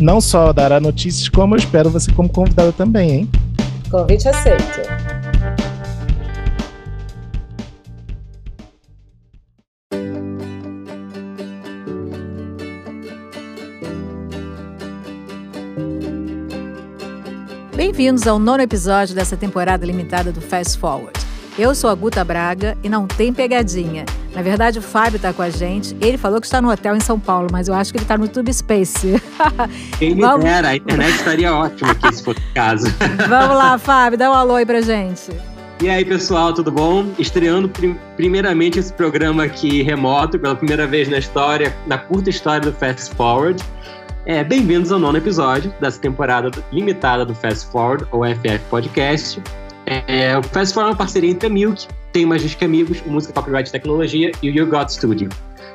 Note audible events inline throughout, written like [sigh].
Não só dará notícias, como eu espero você como convidada também, hein? Convite aceito. Bem-vindos ao nono episódio dessa temporada limitada do Fast Forward. Eu sou a Guta Braga e não tem pegadinha. Na verdade, o Fábio está com a gente. Ele falou que está no hotel em São Paulo, mas eu acho que ele está no Tube Space. [laughs] Quem me Vamos... dera, a internet estaria ótima aqui se fosse o caso. [laughs] Vamos lá, Fábio, dá um alô aí pra gente. E aí, pessoal, tudo bom? Estreando prim primeiramente esse programa aqui remoto, pela primeira vez na história, na curta história do Fast Forward. É, Bem-vindos ao nono episódio dessa temporada limitada do Fast Forward, ou FF Podcast. É, o Fast Forward é uma parceria entre a Milk, Tem Mais Disque Amigos, o Música Copyright Tecnologia e o You Got Studio.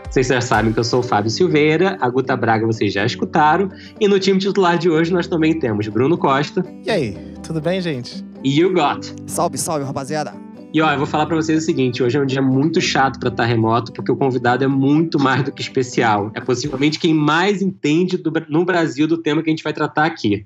Vocês já sabem que eu sou o Fábio Silveira, a Guta Braga vocês já escutaram, e no time titular de hoje nós também temos Bruno Costa. E aí, tudo bem, gente? E You Got. Salve, salve, rapaziada. E ó, eu vou falar para vocês o seguinte: hoje é um dia muito chato para estar remoto, porque o convidado é muito mais do que especial. É possivelmente quem mais entende do, no Brasil do tema que a gente vai tratar aqui.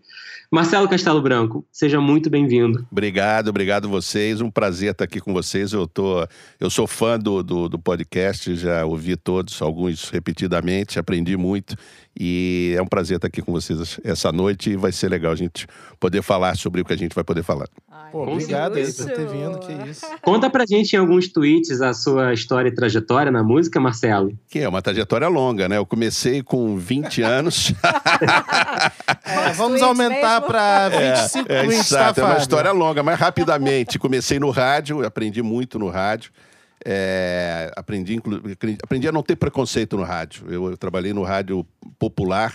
Marcelo Castelo Branco, seja muito bem-vindo. Obrigado, obrigado vocês. Um prazer estar aqui com vocês. Eu, tô, eu sou fã do, do, do podcast, já ouvi todos, alguns repetidamente, aprendi muito. E é um prazer estar aqui com vocês essa noite e vai ser legal a gente poder falar sobre o que a gente vai poder falar. Ai, Pô, obrigado aí por ter vindo, que isso. Conta pra gente em alguns tweets a sua história e trajetória na música, Marcelo. Que é uma trajetória longa, né? Eu comecei com 20 [laughs] anos. é, vamos aumentar para 25 é, é, tá, exato, tá, É uma história longa, mas rapidamente. Comecei no rádio, aprendi muito no rádio. É, aprendi, aprendi a não ter preconceito no rádio. Eu, eu, trabalhei no rádio popular,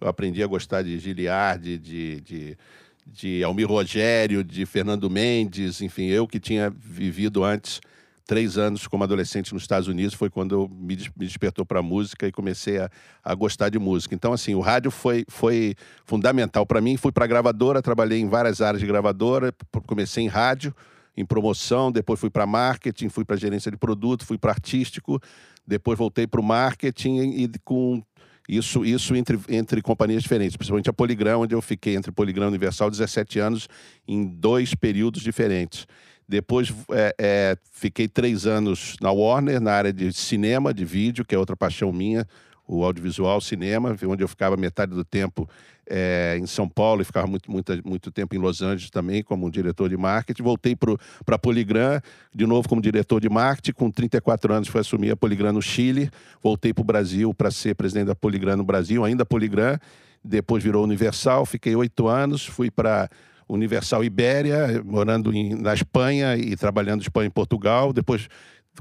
eu aprendi a gostar de Giliard, de, de, de Almir Rogério, de Fernando Mendes, enfim, eu que tinha vivido antes três anos como adolescente nos Estados Unidos foi quando me, me despertou para a música e comecei a, a, gostar de música. Então, assim, o rádio foi, foi fundamental para mim. Fui para gravadora, trabalhei em várias áreas de gravadora, comecei em rádio, em promoção, depois fui para marketing, fui para gerência de produto, fui para artístico, depois voltei para o marketing e com isso, isso entre, entre companhias diferentes, principalmente a Poligram, onde eu fiquei entre Poligram e Universal 17 anos em dois períodos diferentes. Depois é, é, fiquei três anos na Warner, na área de cinema, de vídeo, que é outra paixão minha, o audiovisual, cinema, onde eu ficava metade do tempo é, em São Paulo e ficava muito, muito, muito tempo em Los Angeles também como diretor de marketing. Voltei para a Poligram, de novo como diretor de marketing. Com 34 anos fui assumir a Poligram no Chile. Voltei para o Brasil para ser presidente da Poligram no Brasil, ainda Poligram. Depois virou Universal, fiquei oito anos, fui para Universal Ibéria, morando em, na Espanha e trabalhando em Espanha e Portugal. Depois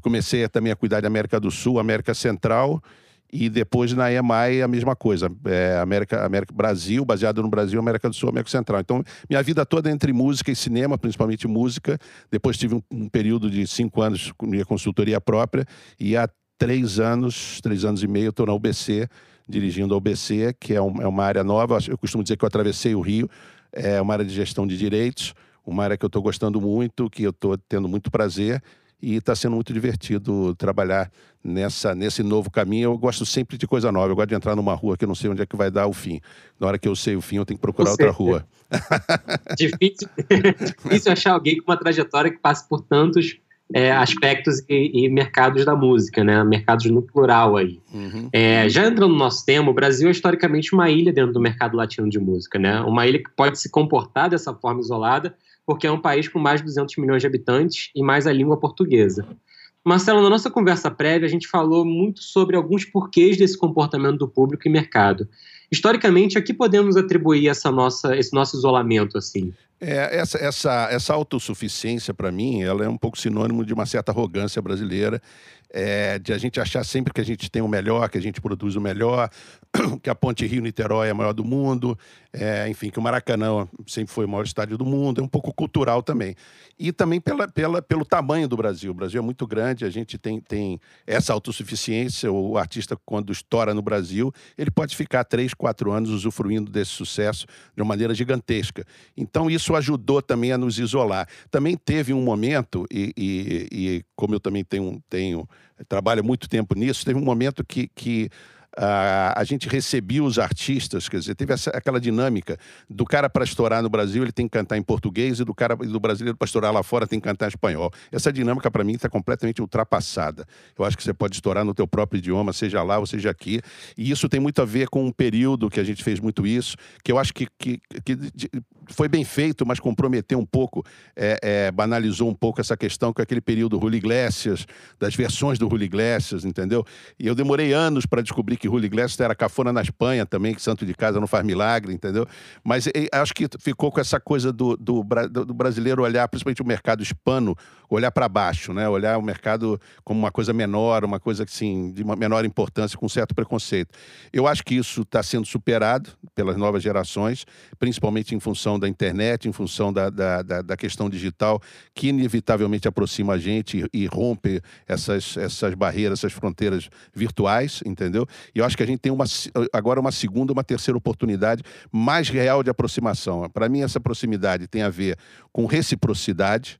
comecei também a cuidar da América do Sul, América Central e depois na EMAI a mesma coisa. É, América, América Brasil, baseado no Brasil, América do Sul, América Central. Então, minha vida toda é entre música e cinema, principalmente música. Depois tive um, um período de cinco anos com minha consultoria própria. E há três anos, três anos e meio, estou na UBC, dirigindo a UBC, que é, um, é uma área nova. Eu costumo dizer que eu atravessei o Rio. É uma área de gestão de direitos, uma área que eu estou gostando muito, que eu estou tendo muito prazer e está sendo muito divertido trabalhar nessa nesse novo caminho. Eu gosto sempre de coisa nova. Eu gosto de entrar numa rua que eu não sei onde é que vai dar o fim. Na hora que eu sei o fim, eu tenho que procurar outra rua. [laughs] difícil, [laughs] difícil achar alguém com uma trajetória que passe por tantos é, aspectos e, e, mercados da música, né? Mercados no plural aí. Uhum. É, já entrando no nosso tema, o Brasil é historicamente uma ilha dentro do mercado latino de música, né? Uma ilha que pode se comportar dessa forma isolada, porque é um país com mais de 200 milhões de habitantes e mais a língua portuguesa. Marcelo, na nossa conversa prévia, a gente falou muito sobre alguns porquês desse comportamento do público e mercado. Historicamente, a que podemos atribuir essa nossa, esse nosso isolamento assim? É, essa, essa, essa autossuficiência, para mim, ela é um pouco sinônimo de uma certa arrogância brasileira é, de a gente achar sempre que a gente tem o melhor, que a gente produz o melhor, [clears throat] que a Ponte Rio-Niterói é a maior do mundo, é, enfim, que o Maracanã sempre foi o maior estádio do mundo, é um pouco cultural também. E também pela, pela, pelo tamanho do Brasil. O Brasil é muito grande, a gente tem, tem essa autossuficiência. O artista, quando estoura no Brasil, ele pode ficar três, quatro anos usufruindo desse sucesso de uma maneira gigantesca. Então, isso ajudou também a nos isolar. Também teve um momento, e, e, e como eu também tenho, tenho trabalho muito tempo nisso, teve um momento que, que Uh, a gente recebia os artistas, quer dizer, teve essa, aquela dinâmica do cara para estourar no Brasil ele tem que cantar em português e do cara do brasileiro para estourar lá fora tem que cantar em espanhol. Essa dinâmica para mim está completamente ultrapassada. Eu acho que você pode estourar no teu próprio idioma, seja lá ou seja aqui, e isso tem muito a ver com um período que a gente fez muito isso, que eu acho que, que, que foi bem feito, mas comprometeu um pouco, é, é, banalizou um pouco essa questão com aquele período Julio Iglesias, das versões do Julio Iglesias, entendeu? E eu demorei anos para descobrir que Julio Iglesias era cafona na Espanha também, que santo de casa não faz milagre, entendeu? Mas e, acho que ficou com essa coisa do, do, do, brasileiro olhar, principalmente o mercado hispano, olhar para baixo, né? Olhar o mercado como uma coisa menor, uma coisa assim, de uma menor importância, com certo preconceito. Eu acho que isso está sendo superado pelas novas gerações, principalmente em função da internet, em função da, da, da, da questão digital, que inevitavelmente aproxima a gente e, e rompe essas, essas barreiras, essas fronteiras virtuais, entendeu? E eu acho que a gente tem uma, agora uma segunda, uma terceira oportunidade mais real de aproximação. Para mim, essa proximidade tem a ver com reciprocidade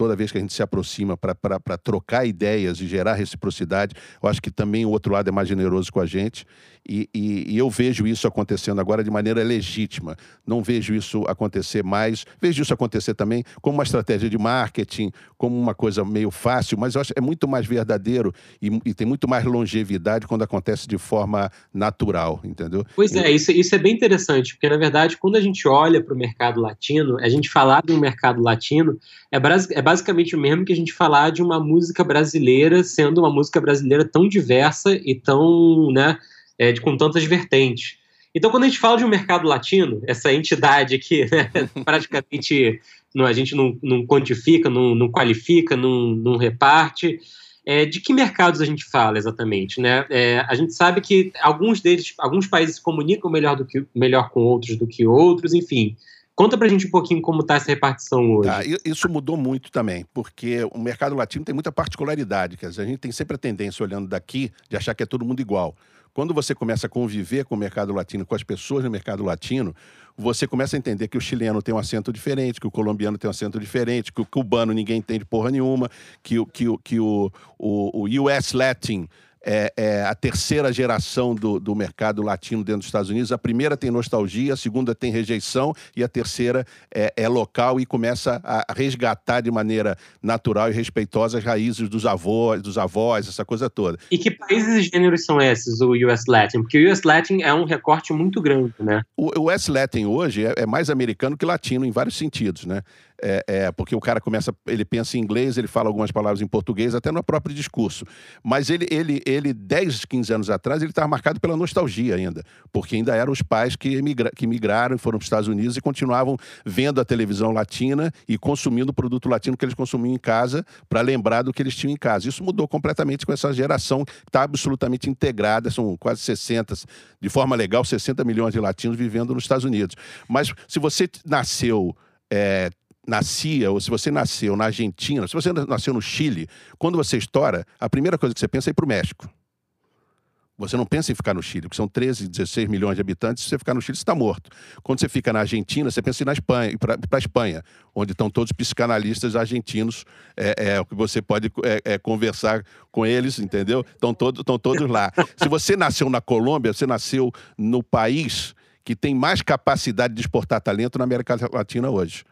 toda vez que a gente se aproxima para trocar ideias e gerar reciprocidade, eu acho que também o outro lado é mais generoso com a gente. E, e, e, eu vejo isso acontecendo agora de maneira legítima. Não vejo isso acontecer mais. Vejo isso acontecer também como uma estratégia de marketing, como uma coisa meio fácil, mas eu acho é muito mais verdadeiro e, e tem muito mais longevidade quando acontece de forma natural, entendeu? Pois é, isso, isso é bem interessante, porque na verdade, quando a gente olha para o mercado latino, a gente falar de um mercado latino é, é basicamente o mesmo que a gente falar de uma música brasileira sendo uma música brasileira tão diversa e tão, né? é, de, com tantas vertentes. Então, quando a gente fala de um mercado latino, essa entidade que né, [laughs] praticamente não, a gente não, não quantifica, não, não qualifica, não, não reparte, é, de que mercados a gente fala exatamente? Né? É, a gente sabe que alguns deles, alguns países se comunicam melhor, do que, melhor com outros do que outros, enfim. Conta pra gente um pouquinho como está essa repartição hoje. Tá, isso mudou muito também, porque o mercado latino tem muita particularidade. Quer dizer, a gente tem sempre a tendência, olhando daqui, de achar que é todo mundo igual. Quando você começa a conviver com o mercado latino, com as pessoas no mercado latino, você começa a entender que o chileno tem um acento diferente, que o colombiano tem um acento diferente, que o cubano ninguém entende porra nenhuma, que, que, que o, o, o US Latin é, é, a terceira geração do, do mercado latino dentro dos Estados Unidos. A primeira tem nostalgia, a segunda tem rejeição e a terceira é, é local e começa a resgatar de maneira natural e respeitosa as raízes dos avós, dos avós, essa coisa toda. E que países e gêneros são esses, o US Latin? Porque o US Latin é um recorte muito grande, né? O, US Latin hoje é, é mais americano que latino em vários sentidos, né? É, é, porque o cara começa, ele pensa em inglês, ele fala algumas palavras em português, até no próprio discurso. Mas ele, ele, ele 10, 15 anos atrás, ele estava marcado pela nostalgia ainda, porque ainda eram os pais que, emigra, que migraram e foram para os Estados Unidos e continuavam vendo a televisão latina e consumindo o produto latino que eles consumiam em casa para lembrar do que eles tinham em casa. Isso mudou completamente com essa geração que está absolutamente integrada, são quase 60, de forma legal, 60 milhões de latinos vivendo nos Estados Unidos. Mas se você nasceu é, nascia, ou se você nasceu na Argentina, se você nasceu no Chile, quando você estoura, a primeira coisa que você pensa é ir para o México. Você não pensa em ficar no Chile, porque são 13, 16 milhões de habitantes. Se você ficar no Chile, você está morto. Quando você fica na Argentina, você pensa em ir para a Espanha, onde estão todos os psicanalistas argentinos, é, é, que você pode é, é, conversar com eles, entendeu? Estão todos, estão todos lá. Se você nasceu na Colômbia, você nasceu no país que tem mais capacidade de exportar talento na América Latina hoje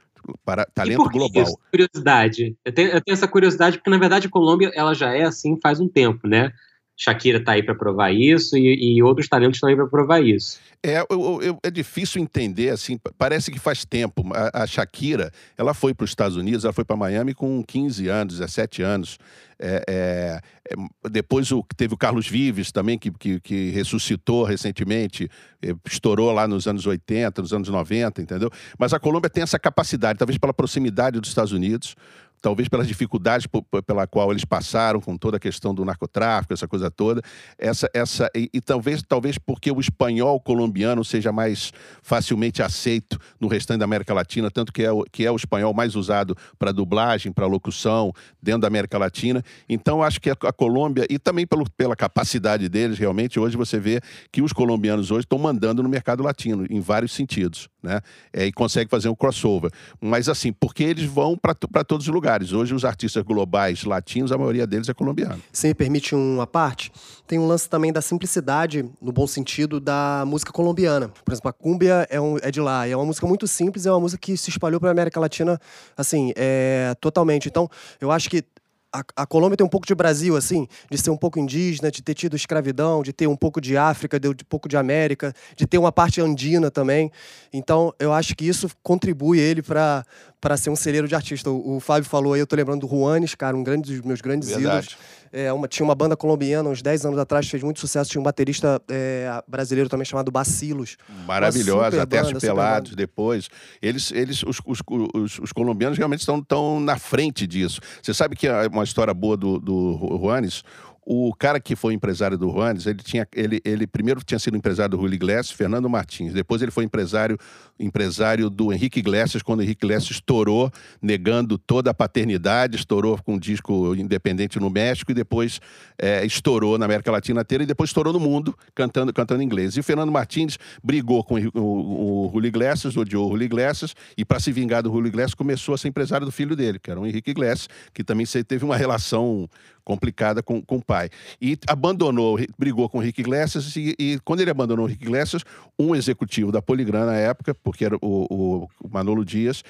para talento global. Isso? Curiosidade. Eu tenho, eu tenho, essa curiosidade porque na verdade a Colômbia ela já é assim faz um tempo, né? Shakira está aí para provar isso e, e, outros talentos estão aí para provar isso. É, eu, eu, é difícil entender, assim, parece que faz tempo. A, a Shakira, ela foi para os Estados Unidos, ela foi para Miami com 15 anos, 17 anos. É, é, é, depois o, teve o Carlos Vives também, que, que, que ressuscitou recentemente, é, estourou lá nos anos 80, nos anos 90, entendeu? Mas a Colômbia tem essa capacidade, talvez pela proximidade dos Estados Unidos, talvez pelas dificuldades pela qual eles passaram com toda a questão do narcotráfico, essa coisa toda, essa, essa e, e, talvez, talvez porque o espanhol colombiano seja mais facilmente aceito no restante da América Latina, tanto que é o, que é o espanhol mais usado para dublagem, para locução dentro da América Latina. Então, acho que a, a Colômbia, e também pelo, pela capacidade deles, realmente, hoje você vê que os colombianos hoje estão mandando no mercado latino, em vários sentidos, né? É, e consegue fazer um crossover. Mas assim, porque eles vão para todos os lugares. Hoje, os artistas globais latinos, a maioria deles é colombiana. Se me permite uma parte, tem um lance também da simplicidade, no bom sentido, da música colombiana. Por exemplo, a cúmbia é, um, é de lá, é uma música muito simples, é uma música que se espalhou para a América Latina, assim, é, totalmente. Então, eu acho que a, a, Colômbia tem um pouco de Brasil, assim, de ser um pouco indígena, de ter tido escravidão, de ter um pouco de África, de, de um pouco de América, de ter uma parte andina também. Então, eu acho que isso contribui ele para para ser um celeiro de artista. O, o, Fábio falou aí, eu tô lembrando do Juanes, cara, um grande dos meus grandes Verdade. ídolos. É, uma, tinha uma banda colombiana uns 10 anos atrás, fez muito sucesso. Tinha um baterista é, brasileiro também chamado Bacilos. Maravilhosa, até banda, Pelados depois. Eles, eles os, os, os, os colombianos realmente estão, estão na frente disso. Você sabe que é uma história boa do, do Juanes, o cara que foi empresário do Juanes, ele tinha ele, ele primeiro tinha sido empresário do Rui Iglesias, Fernando Martins. Depois ele foi empresário empresário do Henrique Iglesias quando o Henrique Iglesias estourou, negando toda a paternidade, estourou com um disco independente no México e depois é, estourou na América Latina inteira e depois estourou no mundo cantando cantando inglês. E o Fernando Martins brigou com o, o, o Rui Iglesias, odiou o Rui Iglesias e para se vingar do Rui Iglesias começou a ser empresário do filho dele, que era o Henrique Iglesias, que também teve uma relação complicada com, com o pai. E abandonou, brigou com o Rick Iglesias, e, e, quando ele abandonou o Rick Iglesias, um executivo da Poligram na época, porque era o, o, Manolo Dias,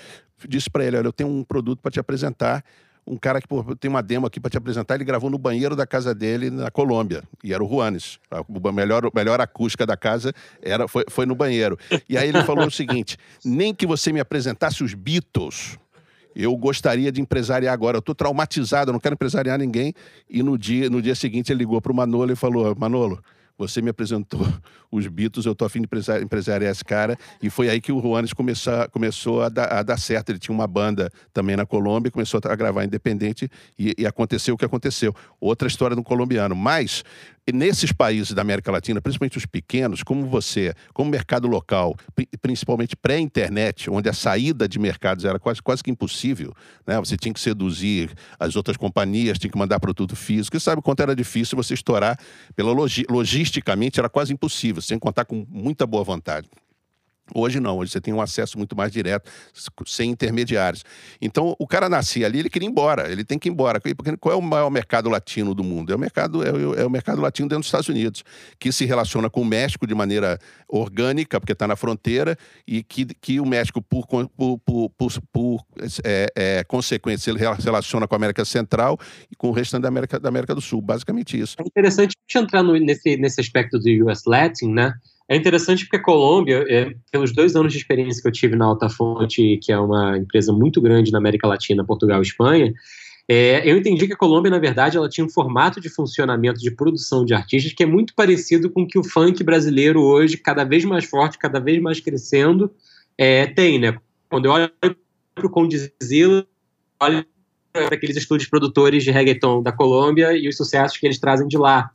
disse para ele: Olha, eu tenho um produto para te apresentar. Um cara que pô, tem uma demo aqui para te apresentar, ele gravou no banheiro da casa dele na Colômbia, e era o Juanes. A melhor, melhor acústica da casa era, foi, foi no banheiro. E aí ele falou o seguinte: nem que você me apresentasse os Beatles, eu gostaria de empresariar agora. Eu estou traumatizado, eu não quero empresariar ninguém. E no dia, no dia seguinte ele ligou para o Manolo e falou: Manolo, você me apresentou [laughs] os Beatles, eu estou afim de empresariar esse cara. E foi aí que o Juanes começou, começou a, dar, a dar certo. Ele tinha uma banda também na Colômbia, começou a gravar independente e, e aconteceu o que aconteceu. Outra história do colombiano. Mas nesses países da América Latina, principalmente os pequenos, como você, como mercado local, principalmente pré-internet, onde a saída de mercados era quase, quase que impossível, né? Você tinha que seduzir as outras companhias, tinha que mandar produto físico. E sabe quanto era difícil você estourar pela logi logisticamente era quase impossível, sem contar com muita boa vontade. Hoje não, hoje você tem um acesso muito mais direto, sem intermediários. Então, o cara nascia ali, ele queria ir embora, ele tem que ir embora. Porque qual é o maior mercado latino do mundo? É o mercado, é é o mercado latino dentro dos Estados Unidos, que se relaciona com o México de maneira orgânica, porque está na fronteira, e que, que o México, por, por, por, por é, é, consequência, ele relaciona com a América Central e com o restante da América, da América do Sul. Basicamente isso. É interessante entrar no, nesse, nesse aspecto do US Latin, né? É interessante porque a Colômbia, é, pelos dois anos de experiência que eu tive na Alta Fonte, que é uma empresa muito grande na América Latina, Portugal e Espanha, é, eu entendi que a Colômbia, na verdade, ela tinha um formato de funcionamento de produção de artistas que é muito parecido com o que o funk brasileiro hoje, cada vez mais forte, cada vez mais crescendo, é, tem, né? Quando eu olho para o Condizila, olho para aqueles estúdios produtores de reggaeton da Colômbia e os sucessos que eles trazem de lá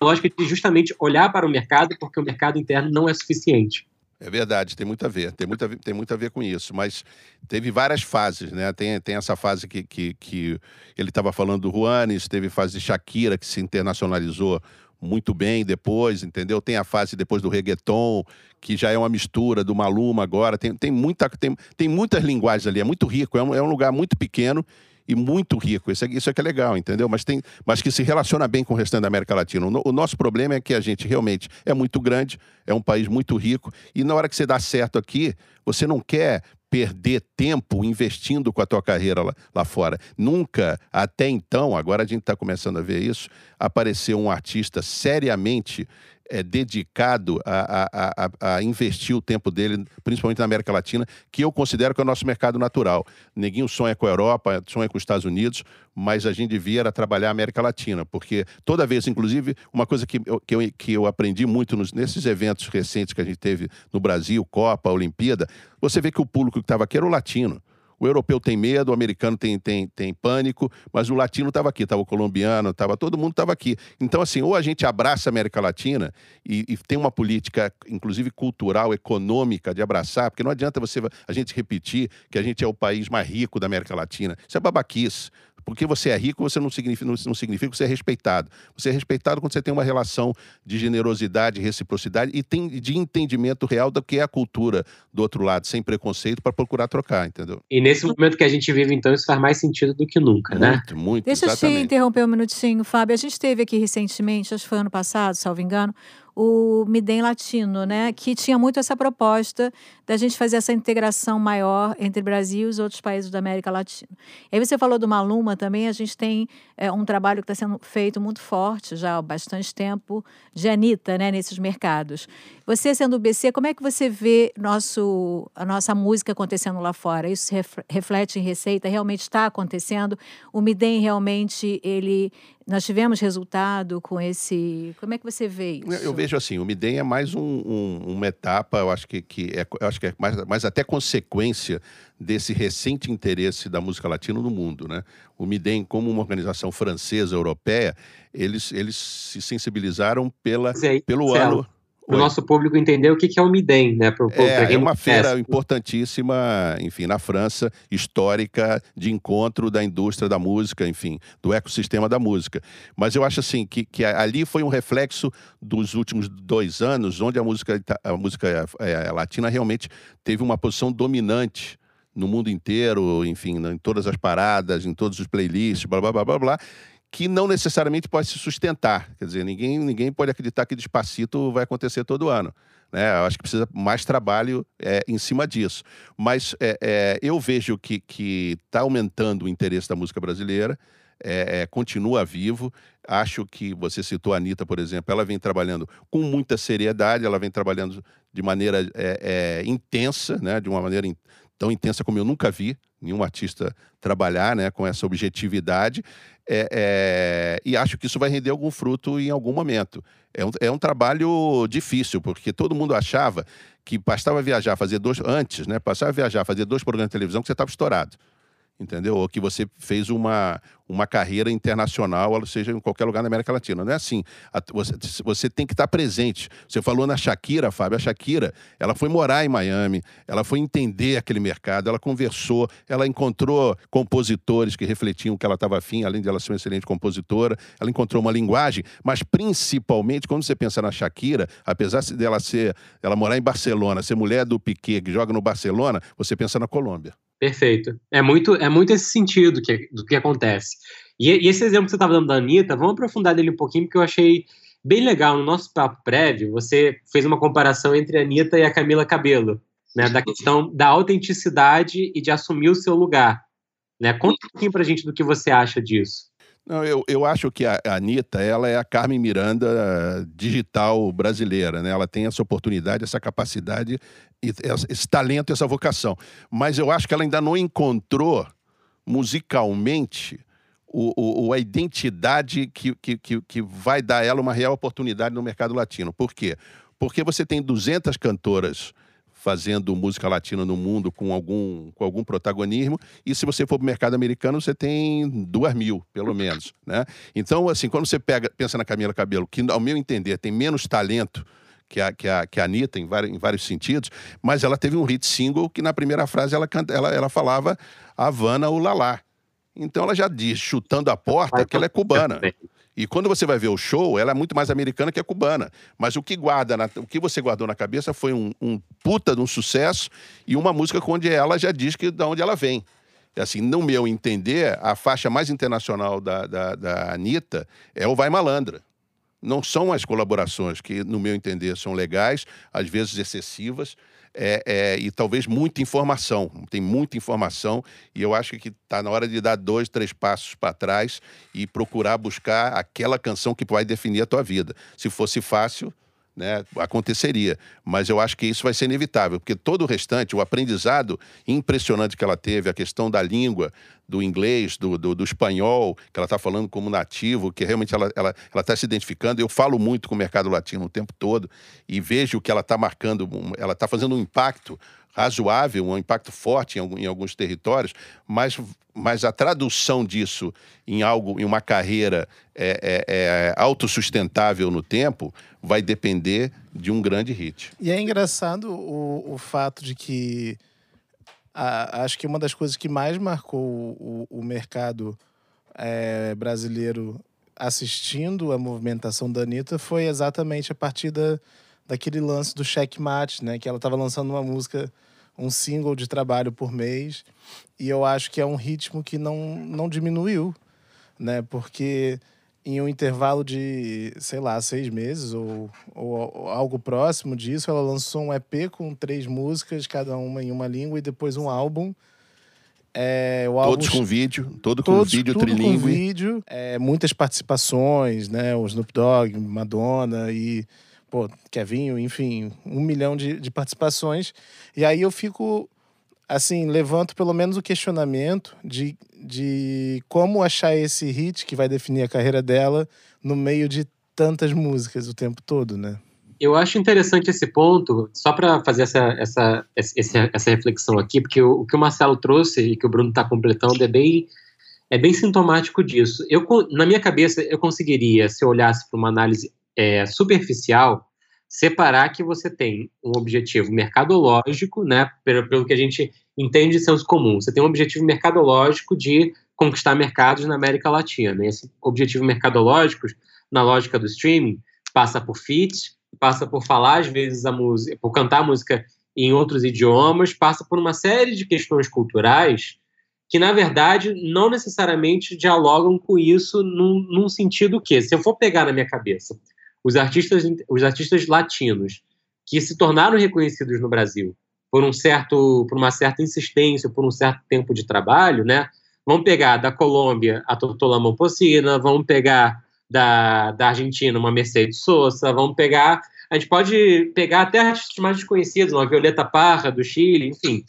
lógica de justamente olhar para o mercado, porque o mercado interno não é suficiente. É verdade, tem muito a ver, tem muito a ver, tem muito a ver com isso, mas teve várias fases, né? Tem, tem essa fase que, que, que ele estava falando do Juanes, teve fase de Shakira, que se internacionalizou muito bem depois, entendeu? Tem a fase depois do reggaeton, que já é uma mistura do Maluma agora, tem, tem, muita, tem, tem muitas linguagens ali, é muito rico, é um, é um lugar muito pequeno e muito rico. Isso é, isso é que é legal, entendeu? Mas, tem, mas que se relaciona bem com o restante da América Latina. O, o nosso problema é que a gente realmente é muito grande, é um país muito rico, e na hora que você dá certo aqui, você não quer perder tempo investindo com a tua carreira lá, lá fora. Nunca, até então, agora a gente está começando a ver isso, apareceu um artista seriamente é, dedicado a, a, a, a, investir o tempo dele, principalmente na América Latina, que eu considero que é o nosso mercado natural. Neguinho sonha com a Europa, sonha com os Estados Unidos, mas a gente devia trabalhar a América Latina, porque toda vez, inclusive, uma coisa que eu, que eu, que eu aprendi muito nos, nesses eventos recentes que a gente teve no Brasil, Copa, Olimpíada, você vê que o público que estava aqui era o latino. O europeu tem medo, o americano tem, tem, tem pânico, mas o latino estava aqui, estava o colombiano, estava todo mundo estava aqui. Então, assim, ou a gente abraça a América Latina e, e, tem uma política, inclusive cultural, econômica, de abraçar, porque não adianta você a gente repetir que a gente é o país mais rico da América Latina. Isso é babaquice. Porque você é rico, você não significa, não significa que você é respeitado. Você é respeitado quando você tem uma relação de generosidade, reciprocidade e tem de entendimento real do que é a cultura do outro lado, sem preconceito, para procurar trocar, entendeu? E nesse momento que a gente vive, então, isso faz mais sentido do que nunca, muito, né? Muito, muito. Deixa exatamente. eu te interromper um minutinho, Fábio. A gente teve aqui recentemente, acho que foi ano passado, salvo engano, o Midem Latino, né, que tinha muito essa proposta da gente fazer essa integração maior entre Brasil e os outros países da América Latina. E aí você falou do Maluma também, a gente tem é, um trabalho que está sendo feito muito forte já há bastante tempo de Anitta, né, nesses mercados. Você sendo o BC, como é que você vê nosso, a nossa música acontecendo lá fora? Isso reflete em receita? Realmente está acontecendo? O Midem realmente, ele nós tivemos resultado com esse. Como é que você vê isso? Eu vejo assim, o Midem é mais um, um, uma etapa, eu acho que, que é, eu acho que é mais, mais até consequência desse recente interesse da música latina no mundo, né? O Midem, como uma organização francesa europeia, eles, eles se sensibilizaram pela, pelo ano o nosso público entender o que, que é o Midem, né? Pro, é, é uma feira importantíssima, enfim, na França, histórica, de encontro da indústria da música, enfim, do ecossistema da música. Mas eu acho assim que, que ali foi um reflexo dos últimos dois anos, onde a música, a música é, latina realmente teve uma posição dominante no mundo inteiro, enfim, em todas as paradas, em todos os playlists, blá blá blá blá blá que não necessariamente pode se sustentar. Quer dizer, ninguém, ninguém pode acreditar que Despacito vai acontecer todo ano. Né? Eu acho que precisa mais trabalho é, em cima disso. Mas é, é, eu vejo que está aumentando o interesse da música brasileira, é, é, continua vivo. Acho que você citou a Anitta, por exemplo, ela vem trabalhando com muita seriedade, ela vem trabalhando de maneira é, intensa, né? de uma maneira in tão intensa como eu nunca vi nenhum artista trabalhar né, com essa objetividade. É, é, e acho que isso vai render algum fruto em algum momento. É um, é um trabalho difícil, porque todo mundo achava que bastava viajar, fazer dois. Antes, né? Bastava viajar, fazer dois programas de televisão que você estava estourado entendeu? Ou que você fez uma, uma carreira internacional, ou seja, em qualquer lugar na América Latina. Não é assim. Você, você tem que estar presente. Você falou na Shakira, Fábio. A Shakira, ela foi morar em Miami, ela foi entender aquele mercado, ela conversou, ela encontrou compositores que refletiam o que ela estava afim, além de ela ser uma excelente compositora, ela encontrou uma linguagem, mas principalmente, quando você pensa na Shakira, apesar dela ser, ela morar em Barcelona, ser mulher do Piquet, que joga no Barcelona, você pensa na Colômbia. Perfeito. É muito, é muito esse sentido que, do que acontece. E, e esse exemplo que você estava dando da Anitta, vamos aprofundar dele um pouquinho, porque eu achei bem legal. No nosso papo prévio, você fez uma comparação entre a Anitta e a Camila Cabelo, né, da questão da autenticidade e de assumir o seu lugar. Né? Conta um pouquinho pra gente do que você acha disso. Não, eu, eu acho que a, a Anitta, ela é a Carmen Miranda digital brasileira, né? Ela tem essa oportunidade, essa capacidade, esse talento, essa vocação. Mas eu acho que ela ainda não encontrou musicalmente o, o, a identidade que, que, que, vai dar ela uma real oportunidade no mercado latino. Por quê? Porque você tem 200 cantoras fazendo música latina no mundo com algum, com algum protagonismo. E se você for para o mercado americano, você tem duas mil, pelo menos. Né? Então, assim, quando você pega, pensa na Camila Cabelo, que, ao meu entender, tem menos talento que a, que a, que a Anitta, em vários, em vários sentidos, mas ela teve um hit single que na primeira frase ela, canta, ela, ela falava Havana o Lalá. Então ela já diz, chutando a porta, que ela é cubana. E quando você vai ver o show, ela é muito mais americana que a cubana. Mas o que guarda, na, o que você guardou na cabeça foi um, um, puta de um sucesso e uma música onde ela já diz que de onde ela vem. Assim, no meu entender, a faixa mais internacional da, da, da Anitta é o Vai Malandra. Não são as colaborações que, no meu entender, são legais, às vezes excessivas, é, é, e talvez muita informação. Tem muita informação e eu acho que está na hora de dar dois, três passos para trás e procurar buscar aquela canção que vai definir a tua vida. Se fosse fácil, né, aconteceria. Mas eu acho que isso vai ser inevitável, porque todo o restante, o aprendizado impressionante que ela teve, a questão da língua, do inglês, do, do, do espanhol, que ela está falando como nativo, que realmente ela está ela, ela tá se identificando. Eu falo muito com o mercado latino o tempo todo e vejo que ela está marcando, ela está fazendo um impacto razoável, um impacto forte em, em, alguns territórios, mas, mas a tradução disso em algo, em uma carreira é, é, é autossustentável no tempo, vai depender de um grande hit. E é engraçado o, o fato de que a, acho que uma das coisas que mais marcou o, o mercado é, brasileiro assistindo a movimentação da Anitta foi exatamente a partir da, daquele lance do checkmate, né? Que ela estava lançando uma música, um single de trabalho por mês. E eu acho que é um ritmo que não, não diminuiu, né? Porque em um intervalo de, sei lá, seis meses ou, ou, algo próximo disso, ela lançou um EP com três músicas, cada uma em uma língua, e depois um álbum. É, todos álbum, com vídeo, todo com todos, vídeo tudo trilingue. com vídeo, é, muitas participações, né? O Snoop Dogg, Madonna e pô, Kevinho, enfim, um milhão de, de participações. E aí eu fico assim, levanto pelo menos o questionamento de, de como achar esse hit que vai definir a carreira dela no meio de tantas músicas o tempo todo, né? Eu acho interessante esse ponto, só para fazer essa, essa, essa, essa reflexão aqui, porque o, o, que o Marcelo trouxe e que o Bruno está completando é bem, é bem sintomático disso. Eu, na minha cabeça, eu conseguiria, se eu olhasse para uma análise é, superficial, separar que você tem um objetivo mercadológico, né, pelo, pelo que a gente entende de senso comum. Você tem um objetivo mercadológico de conquistar mercados na América Latina. Esse objetivo mercadológico, na lógica do streaming, passa por feat, passa por falar às vezes a música, por cantar a música em outros idiomas, passa por uma série de questões culturais que, na verdade, não necessariamente dialogam com isso num, num sentido que, se eu for pegar na minha cabeça, os artistas, os artistas latinos que se tornaram reconhecidos no Brasil por um certo, por uma certa insistência, por um certo tempo de trabalho, né? Vamos pegar da Colômbia a Totola Momposina, vamos pegar da, da Argentina uma Mercedes Sosa, vamos pegar, a gente pode pegar até artistas mais desconhecidos, uma Violeta Parra do Chile, enfim,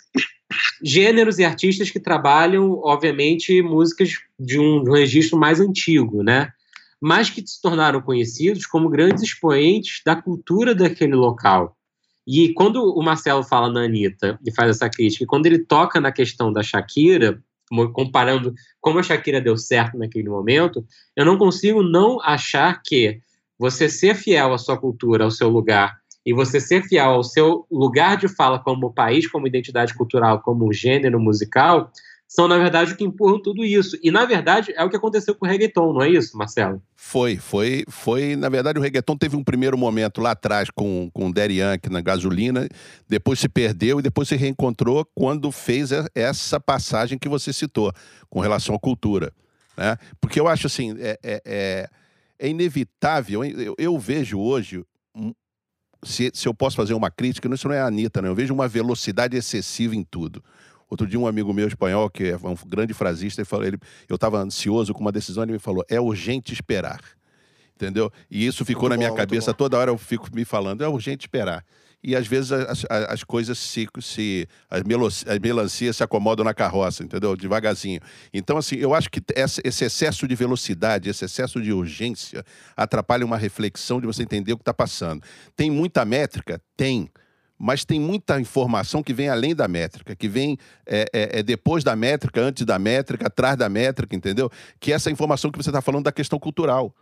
gêneros e artistas que trabalham, obviamente, músicas de um, de um registro mais antigo, né? Mas que se tornaram conhecidos como grandes expoentes da cultura daquele local. E quando o Marcelo fala na Anitta e faz essa crítica, e quando ele toca na questão da Shakira, comparando como a Shakira deu certo naquele momento, eu não consigo não achar que você ser fiel à sua cultura, ao seu lugar, e você ser fiel ao seu lugar de fala como país, como identidade cultural, como gênero musical, são, na verdade, o que empurram tudo isso. E, na verdade, é o que aconteceu com o reggaeton, não é isso, Marcelo? Foi, foi, foi. Na verdade, o reggaeton teve um primeiro momento lá atrás com, com o Daddy Yankee na gasolina, depois se perdeu e depois se reencontrou quando fez essa passagem que você citou, com relação à cultura. Né? Porque eu acho assim, é, é, é, é inevitável, eu, eu, vejo hoje se, se, eu posso fazer uma crítica, isso não é a Anitta, né? eu vejo uma velocidade excessiva em tudo. Outro dia, um amigo meu espanhol, que é um grande frasista, ele falou, ele, eu estava ansioso com uma decisão, ele me falou: é urgente esperar. Entendeu? E isso ficou muito na minha bom, cabeça toda hora, eu fico me falando: é urgente esperar. E às vezes as, as, as coisas se. se as, as melancias se acomodam na carroça, entendeu? Devagarzinho. Então, assim, eu acho que esse excesso de velocidade, esse excesso de urgência, atrapalha uma reflexão de você entender o que está passando. Tem muita métrica? Tem mas tem muita informação que vem além da métrica, que vem é, é, é, depois da métrica, antes da métrica, atrás da métrica, entendeu? Que é essa informação que você está falando da questão cultural.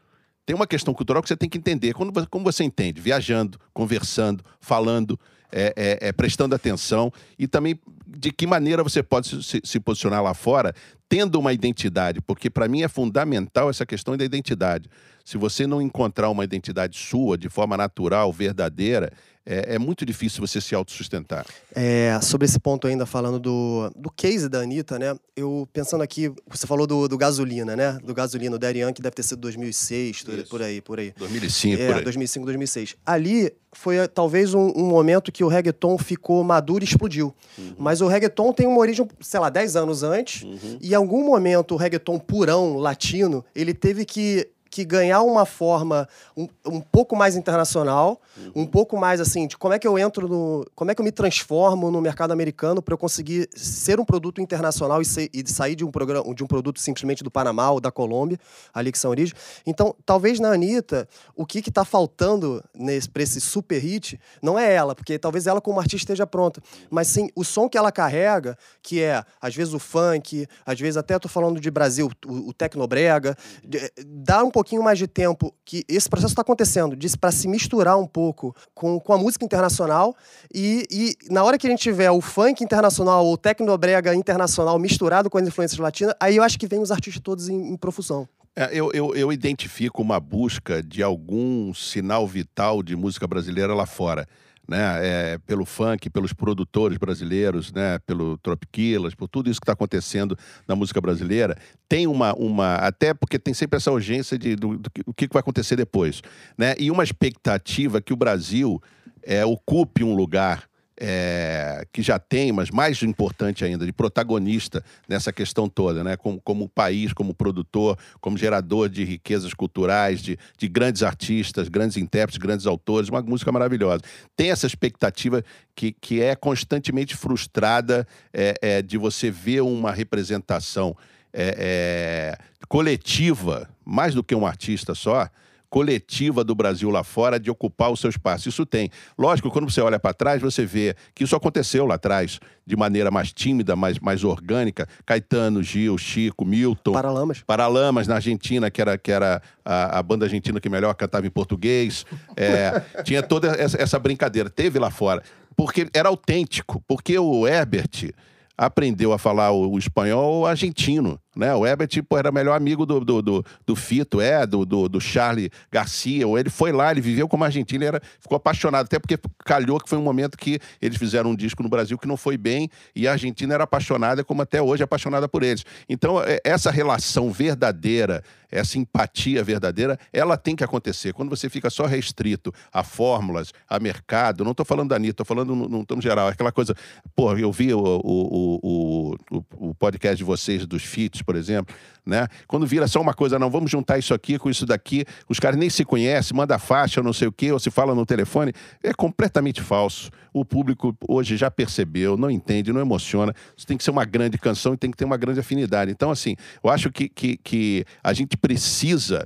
Tem uma questão cultural que você tem que entender. Quando, como você entende? Viajando, conversando, falando, é, é, prestando atenção e também de que maneira você pode se, se posicionar lá fora tendo uma identidade, porque para mim é fundamental essa questão da identidade. Se você não encontrar uma identidade sua de forma natural, verdadeira, é, é muito difícil você se autossustentar. É, sobre esse ponto ainda, falando do, do case da Anitta, né? Eu pensando aqui, você falou do, do gasolina, né? Do gasolina, o Daddy Yankee deve ter sido 2006, Isso. por aí, por aí. 2005, É, por aí. 2005, 2006. Ali foi eh, talvez um, um momento que o reggaeton ficou maduro e explodiu. Uhum. Mas o reggaeton tem uma origem, sei lá, 10 anos antes. Uhum. E em algum momento o reggaeton purão, latino, ele teve que, que ganhar uma forma um, um pouco mais internacional, Uhum. um pouco mais assim, de como é que eu entro no. Como é que eu me transformo no mercado americano para eu conseguir ser um produto internacional e, ser- e sair de um, programa, de um produto simplesmente do Panamá ou da Colômbia, ali que são origem. Então, talvez na Anitta, o que está faltando para esse super hit não é ela, porque talvez ela como artista esteja pronta, mas sim o som que ela carrega, que é às vezes o funk, às vezes até tô falando de Brasil, o, o tecnobrega, de- dá um pouquinho mais de tempo que esse processo está acontecendo, para se misturar um pouco com, com a música internacional e, e na hora que a gente tiver o funk internacional ou o tecnobrega internacional misturado com as influências latinas, aí eu acho que vem os artistas todos em, em profusão. É, eu, eu, eu identifico uma busca de algum sinal vital de música brasileira lá fora. Né? É, pelo funk, pelos produtores brasileiros, né? pelo Tropiquilas, por tudo isso que está acontecendo na música brasileira, tem uma, uma. Até porque tem sempre essa urgência de do, do que- o que vai acontecer depois. Né? E uma expectativa que o Brasil é, ocupe um lugar é, que já tem, mas mais importante ainda, de protagonista nessa questão toda, né? Como, como país, como produtor, como gerador de riquezas culturais, de, de grandes artistas, grandes intérpretes, grandes autores, uma música maravilhosa. Tem essa expectativa que, que é constantemente frustrada é, é, de você ver uma representação é, é, coletiva, mais do que um artista só, coletiva do Brasil lá fora de ocupar o seu espaço. Isso tem. Lógico, quando você olha para trás, você vê que isso aconteceu lá atrás, de maneira mais tímida, mais, mais orgânica. Caetano, Gil, Chico, Milton. Paralamas. Paralamas na Argentina, que era, que era a, a banda argentina que melhor cantava em português. É, [laughs] tinha toda essa, essa brincadeira. Teve lá fora. Porque era autêntico. Porque o Herbert aprendeu a falar o, o espanhol argentino. Né? O Herbert tipo, era melhor amigo do, do, do, do Fito, é, do, do, do Charlie Garcia. Ele foi lá, ele viveu como argentino, ele era, ficou apaixonado. Até porque calhou que foi um momento que eles fizeram um disco no Brasil que não foi bem e a Argentina era apaixonada, como até hoje é apaixonada por eles. Então, é- essa relação verdadeira, essa empatia verdadeira, ela tem que acontecer. Quando você fica só restrito a fórmulas, a mercado, não estou falando da Anitta, estou falando no, tom geral, aquela coisa. Pô, eu vi o, o, o, o, o podcast de vocês, dos feats, por exemplo, né? Quando vira só uma coisa, não, vamos juntar isso aqui com isso daqui, os caras nem se conhecem, manda faixa, não sei o quê, ou se fala no telefone, é completamente falso. O público hoje já percebeu, não entende, não emociona. Isso tem que ser uma grande canção e tem que ter uma grande afinidade. Então, assim, eu acho que, que, que a gente precisa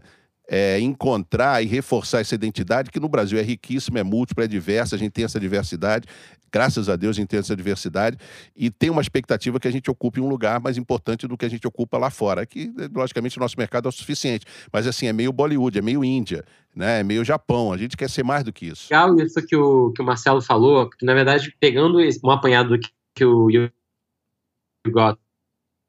é, encontrar e reforçar essa identidade que no Brasil é riquíssima, é múltipla, é diversa, a gente tem essa diversidade, graças a Deus a gente tem essa diversidade e tem uma expectativa que a gente ocupe um lugar mais importante do que a gente ocupa lá fora, que logicamente o nosso mercado é o suficiente, mas assim, é meio Bollywood, é meio Índia, né? é meio Japão, a gente quer ser mais do que isso. legal isso que o, que o Marcelo falou, que na verdade, pegando um apanhado do que, que o Got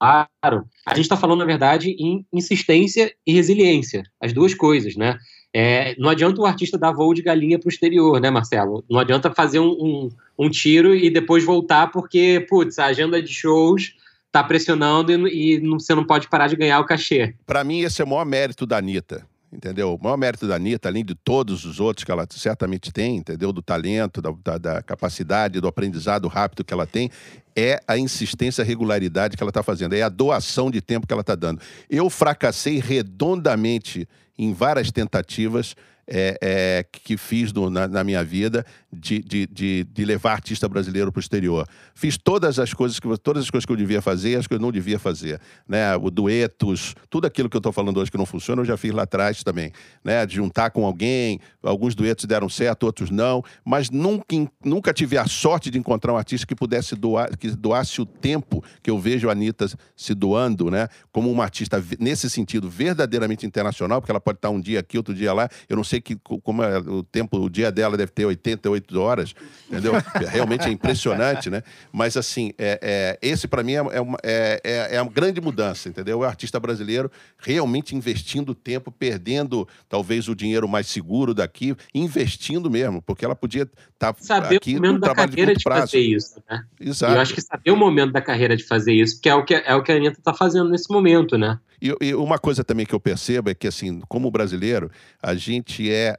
claro, a gente está falando, na verdade, em insistência e resiliência, as duas coisas, né? É, não adianta o artista dar voo de galinha para o exterior, né, Marcelo? Não adianta fazer um, um, um tiro e depois voltar porque, putz, a agenda de shows tá pressionando e, e não- você não pode parar de ganhar o cachê. Para mim, esse é o maior mérito da Anitta. Entendeu? O maior mérito da Anitta, além de todos os outros que ela certamente tem, entendeu? Do talento, da, da- da capacidade, do aprendizado rápido que ela tem, é a insistência, a regularidade que ela está fazendo, é a doação de tempo que ela está dando. Eu fracassei redondamente em várias tentativas é, é, que fiz na, na minha vida de, de, de, de levar artista brasileiro para o exterior. Fiz todas as coisas que todas as coisas que eu devia fazer, as que eu não devia fazer, né? O duetos, tudo aquilo que eu estou falando hoje que não funciona, eu já fiz lá atrás também, né? De juntar com alguém, alguns duetos deram certo, outros não, mas nunca nunca tive a sorte de encontrar um artista que pudesse doar, que doasse o tempo que eu vejo a Anitta se doando, né? Como uma artista nesse sentido verdadeiramente internacional, porque ela pode estar um dia aqui, outro dia lá. Eu não sei que como é, o tempo, o dia dela deve ter 88 horas, entendeu? Realmente é impressionante, né? Mas assim, é, é esse para mim é, é, uma, é, é, é uma grande mudança, entendeu? O artista brasileiro realmente investindo tempo, perdendo talvez o dinheiro mais seguro daqui, investindo mesmo, porque ela podia estar tá aqui no trabalho de, de fazer isso, né? Exato. Eu acho que saber o momento da carreira de fazer isso, porque é o que, é o que a Anitta está fazendo nesse momento, né? E, e, uma coisa também que eu percebo é que, assim, como brasileiro, a gente é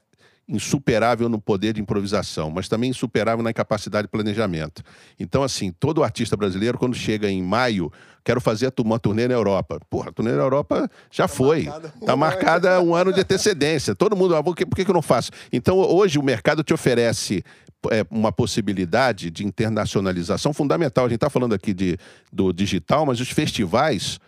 insuperável no poder de improvisação, mas também insuperável na capacidade de planejamento. Então, assim, todo artista brasileiro, quando chega em maio, quero fazer uma turnê na Europa. Porra, a turnê na Europa já tá foi. Está marcada um ano de antecedência. Todo mundo, ah, por que, por que eu não faço? Então, hoje o mercado te oferece é, uma possibilidade de internacionalização fundamental. A gente está falando aqui de, do digital, mas os festivais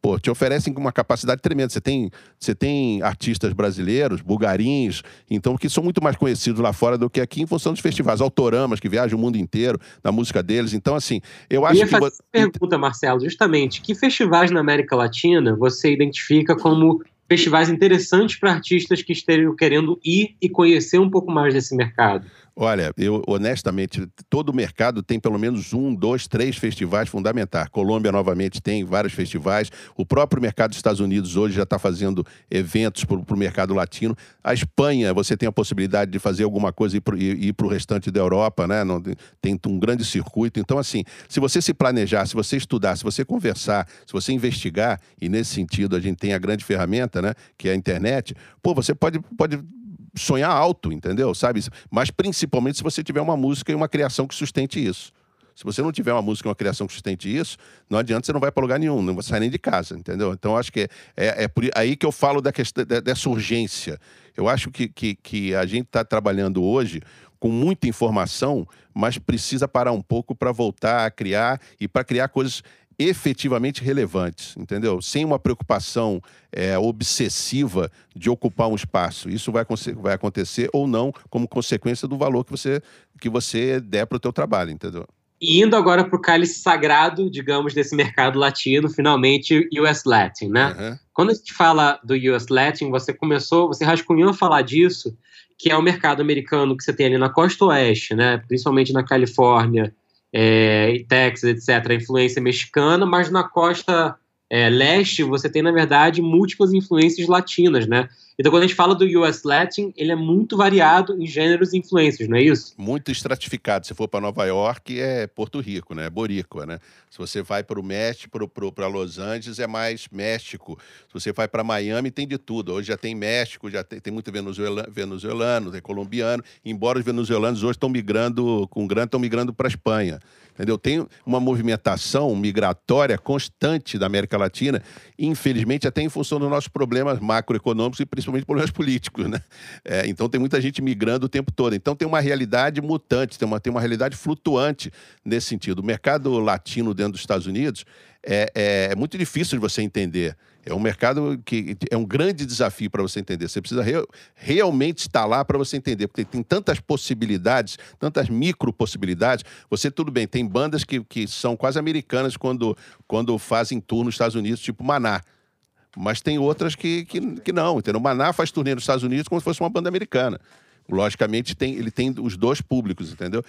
pô, te oferecem uma capacidade tremenda. Você tem, você tem artistas brasileiros, bulgarins, então, que são muito mais conhecidos lá fora do que aqui em função dos festivais. Autoramas, que viajam o mundo inteiro na música deles. Então, assim, eu acho eu ia que. Fazer pergunta, Marcelo, justamente, que festivais na América Latina você identifica como festivais interessantes para artistas que estejam querendo ir e conhecer um pouco mais desse mercado? Olha, eu honestamente, todo mercado tem pelo menos um, dois, três festivais fundamentais. Colômbia, novamente, tem vários festivais. O próprio mercado dos Estados Unidos hoje já está fazendo eventos para o mercado latino. A Espanha, você tem a possibilidade de fazer alguma coisa e ir para o restante da Europa, né? Não, tem um grande circuito. Então, assim, se você se planejar, se você estudar, se você conversar, se você investigar, e nesse sentido a gente tem a grande ferramenta, né? Que é a internet, pô, você pode, pode sonhar alto, entendeu? Sabe? Mas principalmente se você tiver uma música e uma criação que sustente isso. Se você não tiver uma música e uma criação que sustente isso, não adianta, você não vai para lugar nenhum, não vai sair nem de casa, entendeu? Então, acho que é, é, é por aí que eu falo da questão, dessa urgência. Eu acho que, que, que a gente está trabalhando hoje com muita informação, mas precisa parar um pouco para voltar a criar e para criar coisas efetivamente relevantes, entendeu? Sem uma preocupação é, obsessiva de ocupar um espaço. Isso vai, vai acontecer ou não como consequência do valor que você, que você der para o teu trabalho, entendeu? E indo agora para o cálice sagrado, digamos, desse mercado latino, finalmente US Latin, né? Uhum. Quando a gente fala do US Latin, você começou, você rascunhou a falar disso, que é o mercado americano que você tem ali na costa oeste, né? Principalmente na Califórnia, é, Texas, etc., influência mexicana, mas na costa é, leste você tem, na verdade, múltiplas influências latinas, né? Então, quando a gente fala do US Latin, ele é muito variado em gêneros e influências, não é isso? Muito estratificado. Se for para Nova York, é Porto Rico, né? É Boricua, né? Se você vai para o México, para Los Angeles, é mais México. Se você vai para Miami, tem de tudo. Hoje já tem México, já tem, tem muito venezuelano, venezuelano, tem colombiano, embora os venezuelanos hoje estão migrando, com grande, estão migrando para a Espanha entendeu? Tem uma movimentação migratória constante da América Latina, infelizmente até em função dos nossos problemas macroeconômicos e principalmente problemas políticos, né? É, então tem muita gente migrando o tempo todo. Então tem uma realidade mutante, tem uma, tem uma realidade flutuante nesse sentido. O mercado latino dentro dos Estados Unidos é, é, é muito difícil de você entender. É um mercado que é um grande desafio para você entender. Você precisa re realmente estar lá para você entender, porque tem tantas possibilidades, tantas micro possibilidades. Você, tudo bem, tem bandas que, que são quase americanas quando, quando fazem tour nos Estados Unidos, tipo Maná. Mas tem outras que, que, que não, entendeu? Maná faz turnê nos Estados Unidos como se fosse uma banda americana. Logicamente, tem, ele tem os dois públicos, entendeu?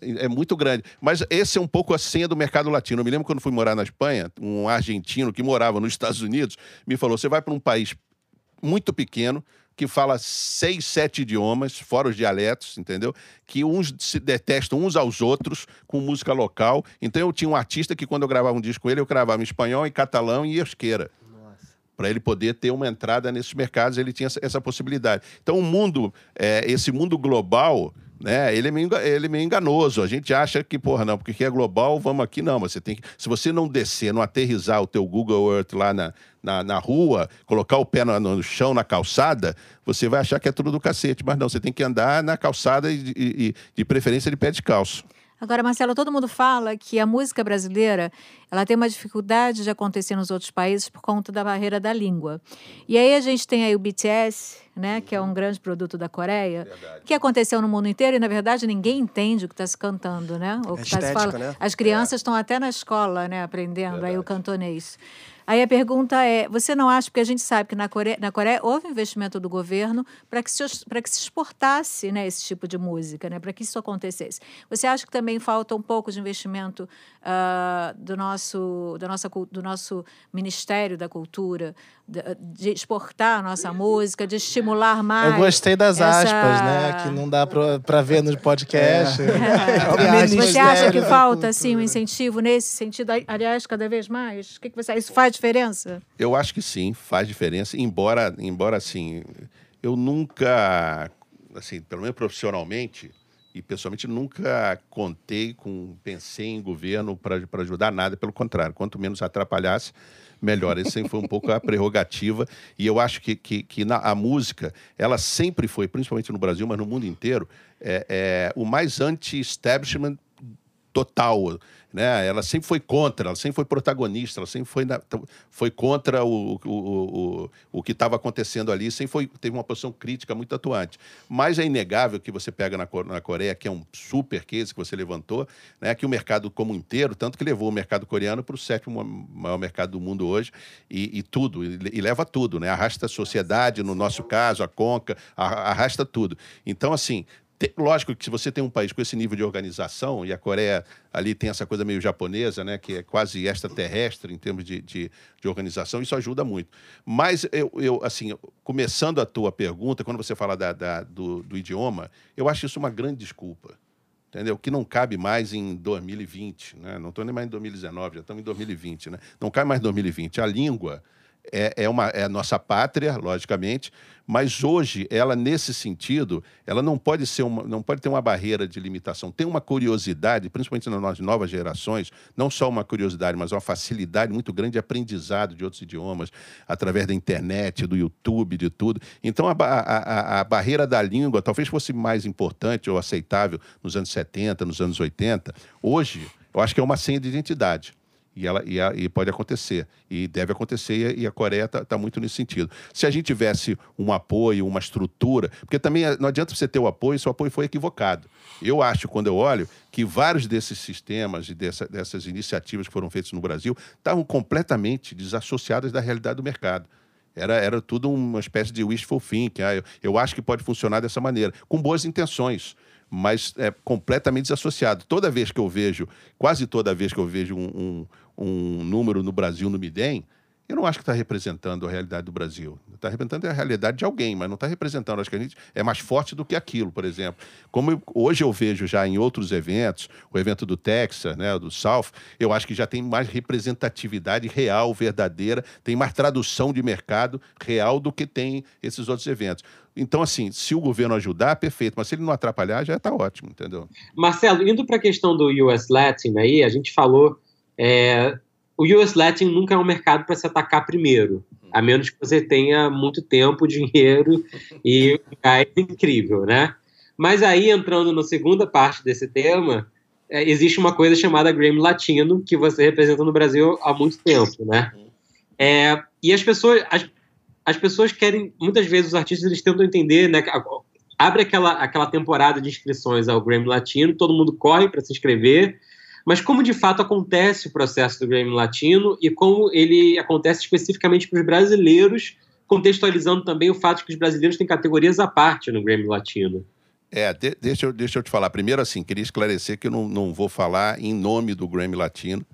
É muito grande. Mas esse é um pouco a senha do mercado latino. Eu me lembro quando fui morar na Espanha, um argentino que morava nos Estados Unidos me falou: você vai para um país muito pequeno, que fala seis, sete idiomas, fora os dialetos, entendeu? Que uns se detestam uns aos outros com música local. Então eu tinha um artista que, quando eu gravava um disco com ele, eu gravava em espanhol, em catalão e euskera para ele poder ter uma entrada nesses mercados, ele tinha essa possibilidade. Então, o mundo, é, esse mundo global, né, ele é, meio, ele é meio enganoso. A gente acha que, porra, não, porque é global, vamos aqui, não. Mas você tem que, se você não descer, não aterrizar o teu Google Earth lá na, na, na rua, colocar o pé no, no, chão, na calçada, você vai achar que é tudo do cacete. Mas não, você tem que andar na calçada e, e, e de preferência de pé descalço. Agora, Marcelo, todo mundo fala que a música brasileira ela tem uma dificuldade de acontecer nos outros países por conta da barreira da língua. E aí a gente tem aí o BTS, né, que é um grande produto da Coreia, Verdade. que aconteceu no mundo inteiro e na verdade ninguém entende o que está se cantando, né? O É que tá se estética, né? As crianças estão até na escola, né, aprendendo aí o cantonês. Aí a pergunta é: você não acha, porque a gente sabe que na Coreia, na Coreia houve investimento do governo para que, se, para que se exportasse né, esse tipo de música, né, para que isso acontecesse. Você acha que também falta um pouco de investimento ah, do, nosso, da nossa, do nosso Ministério da Cultura, de, de exportar a nossa música, de estimular mais? Eu gostei das essa- aspas, né? Que não dá pra ver no podcast. É. [laughs] Entre aspas, Você acha né? que falta assim um incentivo nesse sentido? Aliás, cada vez mais? O que, que você Isso faz diferença? Eu acho que sim, faz diferença, embora, embora assim, eu nunca, assim, pelo menos profissionalmente e pessoalmente, nunca contei com, pensei em governo para ajudar nada, pelo contrário, quanto menos atrapalhasse, melhor. Essa sempre foi um pouco a prerrogativa, e eu acho que, que, que na, a música, ela sempre foi, principalmente no Brasil, mas no mundo inteiro, é, é, o mais anti-establishment total, né? Ela sempre foi contra, ela sempre foi protagonista, ela sempre foi, na- foi contra o, o, o, o que estava acontecendo ali, sempre foi, teve uma posição crítica muito atuante. Mas é inegável que você pega na, na Coreia, que é um super case que você levantou, né? Que o mercado como inteiro, tanto que levou o mercado coreano para o sétimo maior mercado do mundo hoje, e, e tudo, e, e leva tudo, né? Arrasta a sociedade, no nosso caso, a Conca, arrasta tudo. Então, assim, Lógico que se você tem um país com esse nível de organização, e a Coreia ali tem essa coisa meio japonesa, né, que é quase extraterrestre em termos de, de, de organização, isso ajuda muito. Mas, eu, eu, assim, começando a tua pergunta, quando você fala da, da- do, do idioma, eu acho isso uma grande desculpa. Entendeu? Que não cabe mais em 2020, né? Não estou nem mais em 2019, já estamos em 2020, né? Não cabe mais em 2020. A língua é, é, uma, é a nossa pátria, logicamente, mas hoje ela nesse sentido, ela não pode ser uma, não pode ter uma barreira de limitação. Tem uma curiosidade, principalmente nas novas gerações, não só uma curiosidade, mas uma facilidade muito grande de aprendizado de outros idiomas através da internet, do YouTube, de tudo. Então a, a, a barreira da língua talvez fosse mais importante ou aceitável nos anos 70, nos anos 80. Hoje, eu acho que é uma senha de identidade. E, ela, e, a- e pode acontecer, e deve acontecer, e a, Coreia está muito nesse sentido. Se a gente tivesse um apoio, uma estrutura, porque também eh, não adianta você ter o apoio se o apoio foi equivocado. Eu acho, quando eu olho, que vários desses sistemas e dessa- dessas iniciativas que foram feitas no Brasil estavam completamente desassociadas da realidade do mercado. Era, era tudo uma espécie de wishful thinking. Ah, eu, eu acho que pode funcionar dessa maneira, com boas intenções, mas é completamente desassociado. Toda vez que eu vejo, quase toda vez que eu vejo um, um, um número no Brasil no Midem, eu não acho que está representando a realidade do Brasil. Está representando a realidade de alguém, mas não está representando. Acho que a gente é mais forte do que aquilo, por exemplo. Como eu- hoje eu vejo já em outros eventos, o evento do Texas, né, do South, eu acho que já tem mais representatividade real, verdadeira, tem mais tradução de mercado real do que tem esses outros eventos. Então, assim, se o governo ajudar, perfeito, mas se ele não atrapalhar, já está ótimo, entendeu? Marcelo, indo para a questão do US Latin aí, a gente falou, é, o US Latin nunca é um mercado para se atacar primeiro, a menos que você tenha muito tempo, [laughs] dinheiro e gás incrível, né? Mas aí, entrando na segunda parte desse tema, é, existe uma coisa chamada Grammy Latino, que você representa no Brasil há muito tempo, né? É, e as pessoas, as, as pessoas querem, muitas vezes os artistas eles tentam entender, né? Abre aquela, aquela temporada de inscrições ao Grammy Latino, todo mundo corre para se inscrever, mas como de fato acontece o processo do Grammy Latino e como ele acontece especificamente para os brasileiros, contextualizando também o fato de que os brasileiros têm categorias à parte no Grammy Latino. É, de- deixa, eu, deixa eu te falar. Primeiro, assim, queria esclarecer que eu não, não vou falar em nome do Grammy Latino,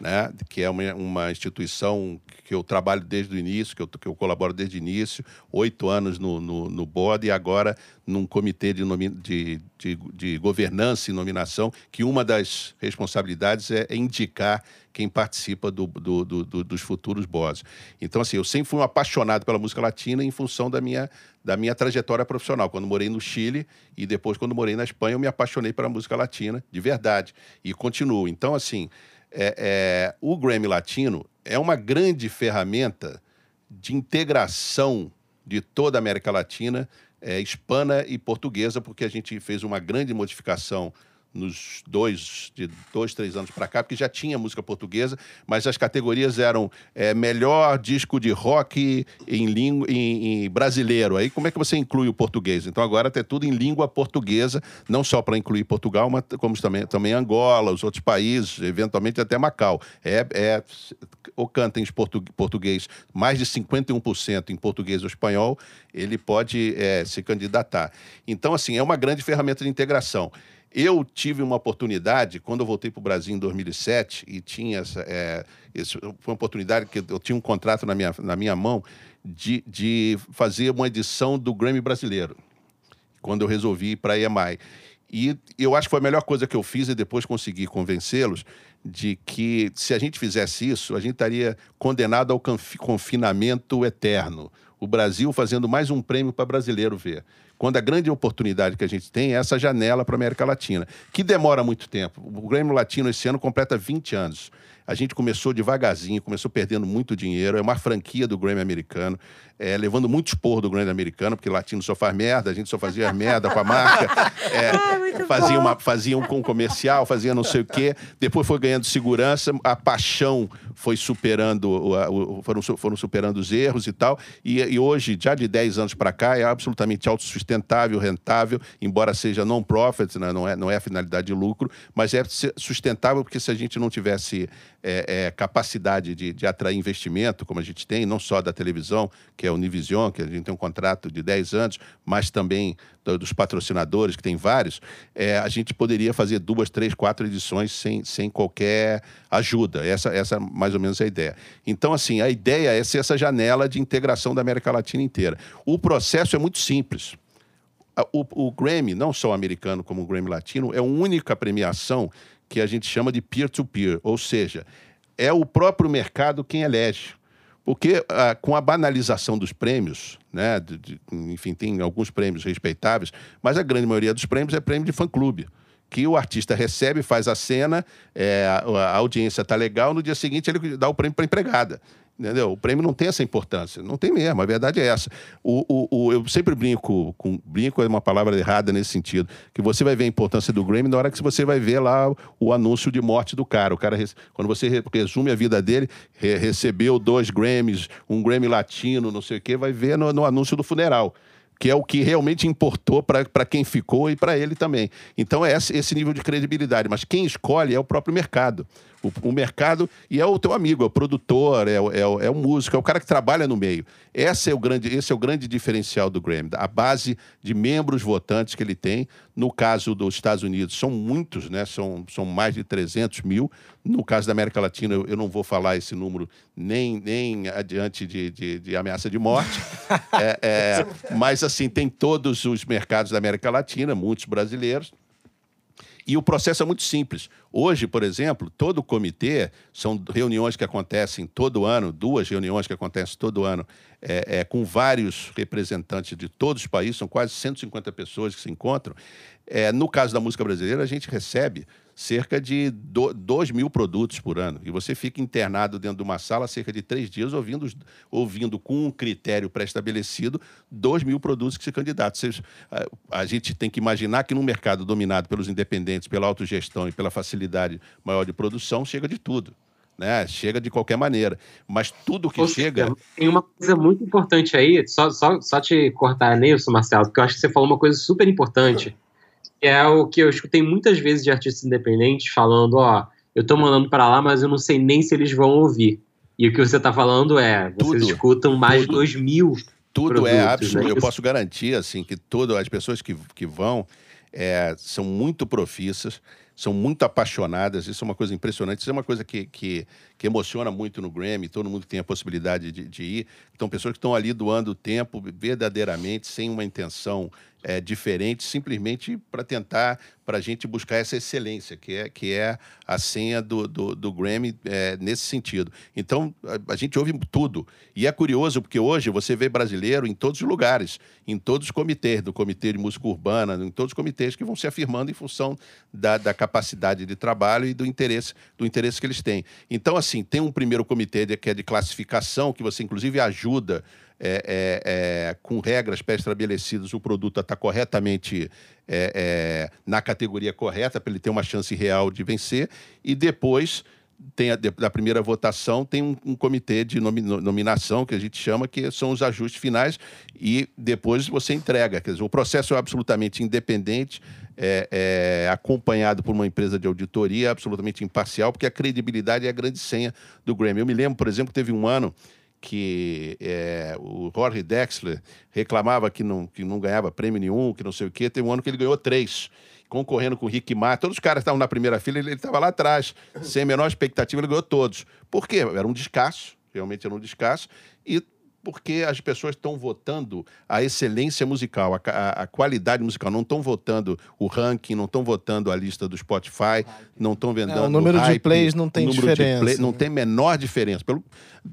né? que é uma, uma instituição que eu trabalho desde o início, que eu, que eu colaboro desde o início, oito anos no, no, no board e agora num comitê de, nomi- de, de, de governança e nominação, que uma das responsabilidades é, é indicar quem participa do, do- do- do- dos futuros boards. Então, assim, eu sempre fui um apaixonado pela música latina em função da minha, da minha trajetória profissional. Quando morei no Chile e depois, quando morei na Espanha, eu me apaixonei pela música latina, de verdade, e continuo. Então, assim, é- é, o Grammy Latino é uma grande ferramenta de integração de toda a América Latina, é, hispana e portuguesa, porque a gente fez uma grande modificação nos dois, de dois, três anos para cá, porque já tinha música portuguesa, mas as categorias eram é, melhor disco de rock em, língua, em, em, brasileiro. Aí como é que você inclui o português? Então agora tem tudo em língua portuguesa, não só para incluir Portugal, mas como também, também Angola, os outros países, eventualmente até Macau. É, é, ou canta em português mais de 51% em português ou espanhol, ele pode é, se candidatar. Então, assim, é uma grande ferramenta de integração. Eu tive uma oportunidade, quando eu voltei para o Brasil em 2007, e tinha essa. É, isso foi uma oportunidade que eu tinha um contrato na minha, na minha mão de, de fazer uma edição do Grammy brasileiro, quando eu resolvi ir para a EMI. E eu acho que foi a melhor coisa que eu fiz e depois consegui convencê-los de que se a gente fizesse isso, a gente estaria condenado ao confinamento eterno. O Brasil fazendo mais um prêmio para brasileiro ver quando a grande oportunidade que a gente tem é essa janela para a América Latina, que demora muito tempo. O Grêmio Latino esse ano completa 20 anos. A gente começou devagarzinho, começou perdendo muito dinheiro. É uma franquia do Grammy americano, é, levando muito esporro do Grammy americano, porque latino só faz merda, a gente só fazia merda com a marca. [laughs] É, ah, fazia, uma, fazia um com comercial, fazia não sei o quê. Depois foi ganhando segurança, a paixão foi superando, o, o, foram, foram superando os erros e tal. E, e hoje, já de 10 anos para cá, é absolutamente autossustentável, rentável, embora seja non-profit, né? não, é, não é a finalidade de lucro, mas é sustentável porque se a gente não tivesse é, é, capacidade de, de, atrair investimento, como a gente tem, não só da televisão, que é a Univision, que a gente tem um contrato de 10 anos, mas também do, dos patrocinadores, que tem vários, é, a gente poderia fazer duas, três, quatro edições sem, sem qualquer ajuda. Essa, essa mais ou menos é a ideia. Então, assim, a ideia é ser essa janela de integração da América Latina inteira. O processo é muito simples. O, o Grammy, não só o americano como o Grammy latino, é a única premiação que a gente chama de peer-to-peer, -peer, ou seja, é o próprio mercado quem elege. Porque ah, com a banalização dos prêmios, né, de, de, enfim, tem alguns prêmios respeitáveis, mas a grande maioria dos prêmios é prêmio de fã-clube. Que o artista recebe, faz a cena, é, a, a audiência está legal, no dia seguinte ele dá o prêmio para empregada. Entendeu? O prêmio não tem essa importância. Não tem mesmo, a verdade é essa. O, o, o, eu sempre brinco, com, brinco é uma palavra errada nesse sentido, que você vai ver a importância do Grammy na hora que você vai ver lá o anúncio de morte do cara. O cara, quando você resume a vida dele, re, recebeu dois Grammys, um Grammy latino, não sei o quê, vai ver no, no anúncio do funeral que é o que realmente importou para quem ficou e para ele também. Então é esse, esse nível de credibilidade. Mas quem escolhe é o próprio mercado o, o, mercado e é o teu amigo, é o produtor, é o, é, o, é o músico, é o cara que trabalha no meio. Esse é o grande, esse é o grande diferencial do Grammy, a base de membros votantes que ele tem. No caso dos Estados Unidos, são muitos, né? são, são mais de 300 mil. No caso da América Latina, eu, eu não vou falar esse número nem, nem adiante de, de, de ameaça de morte. [laughs] é, é, mas, assim, tem todos os mercados da América Latina, muitos brasileiros. E o processo é muito simples. Hoje, por exemplo, todo comitê, são reuniões que acontecem todo ano, duas reuniões que acontecem todo ano, é, é, com vários representantes de todos os países, são quase 150 pessoas que se encontram. É, no caso da música brasileira, a gente recebe cerca de 2 mil produtos por ano. E você fica internado dentro de uma sala cerca de três dias ouvindo, ouvindo com um critério pré-estabelecido 2 mil produtos que se candidatam. a, a gente tem que imaginar que num mercado dominado pelos independentes, pela autogestão e pela facilidade maior de produção, chega de tudo. Né? Chega de qualquer maneira. Mas tudo que chega. Tem uma coisa muito importante aí, só, só, só te cortar, Nilson, Marcelo, porque eu acho que você falou uma coisa super importante é o que eu escutei muitas vezes de artistas independentes falando, ó, eu tô mandando para lá, mas eu não sei nem se eles vão ouvir. E o que você tá falando é, vocês tudo, escutam mais tudo, de 2 mil Tudo é absoluto. Né? Eu posso garantir, assim, que tudo, as pessoas que, que vão é, são muito profissas, são muito apaixonadas, isso é uma coisa impressionante, isso é uma coisa que, que, que emociona muito no Grammy, todo mundo tem a possibilidade de, de ir. Então, pessoas que estão ali doando tempo verdadeiramente, sem uma intenção é, diferente, simplesmente para tentar, para a gente buscar essa excelência, que é, que é a senha do, do, do Grammy é, nesse sentido. Então, a, a, gente ouve tudo. E é curioso, porque hoje você vê brasileiro em todos os lugares, em todos os comitês, do Comitê de Música Urbana, em todos os comitês que vão se afirmando em função da, da capacidade de trabalho e do interesse, do interesse que eles têm. Então, assim, tem um primeiro comitê de, que é de classificação, que você, inclusive, ajuda é, é, é, com regras pré-estabelecidas, o produto está corretamente é, é, na categoria correta, para ele ter uma chance real de vencer, e depois tem a, da primeira votação tem um, um comitê de nomi, nominação que a gente chama que são os ajustes finais e depois você entrega. Quer dizer, o processo é absolutamente independente, é, é, acompanhado por uma empresa de auditoria absolutamente imparcial, porque a credibilidade é a grande senha do Grammy. Eu me lembro, por exemplo, teve um ano que é, o Jorge Dexler reclamava que não, que não ganhava prêmio nenhum, que não sei o quê. Teve um ano que ele ganhou três, concorrendo com o Rick Martin. Todos os caras estavam na primeira fila, ele estava lá atrás, sem a menor expectativa, ele ganhou todos. Por quê? Era um descasso, realmente era um descasso. E porque as pessoas estão votando a excelência musical, a, a, a qualidade musical. Não estão votando o ranking, não estão votando a lista do Spotify, não estão vendendo. É, o número hype, de plays não tem diferença. Play, não tem menor diferença. Pelo,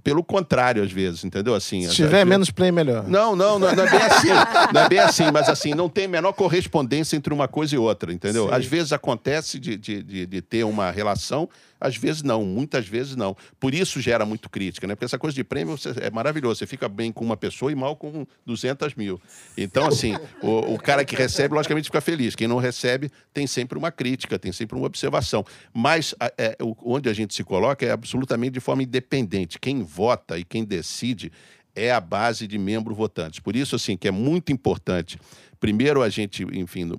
pelo contrário, às vezes, entendeu? Assim, Se tiver menos play, melhor. Não, não, não, não, é bem assim. Não é bem assim, mas assim, não tem menor correspondência entre uma coisa e outra, entendeu? Sim. Às vezes acontece de, de, de, de ter uma relação às vezes não, muitas vezes não. Por isso gera muito crítica, né? Porque essa coisa de prêmio é maravilhoso. Você fica bem com uma pessoa e mal com 200 mil. Então, assim, o, o cara que recebe, logicamente, fica feliz. Quem não recebe, tem sempre uma crítica, tem sempre uma observação. Mas é, onde a gente se coloca é absolutamente de forma independente. Quem vota e quem decide é a base de membro votantes. Por isso, assim, que é muito importante primeiro a gente, enfim,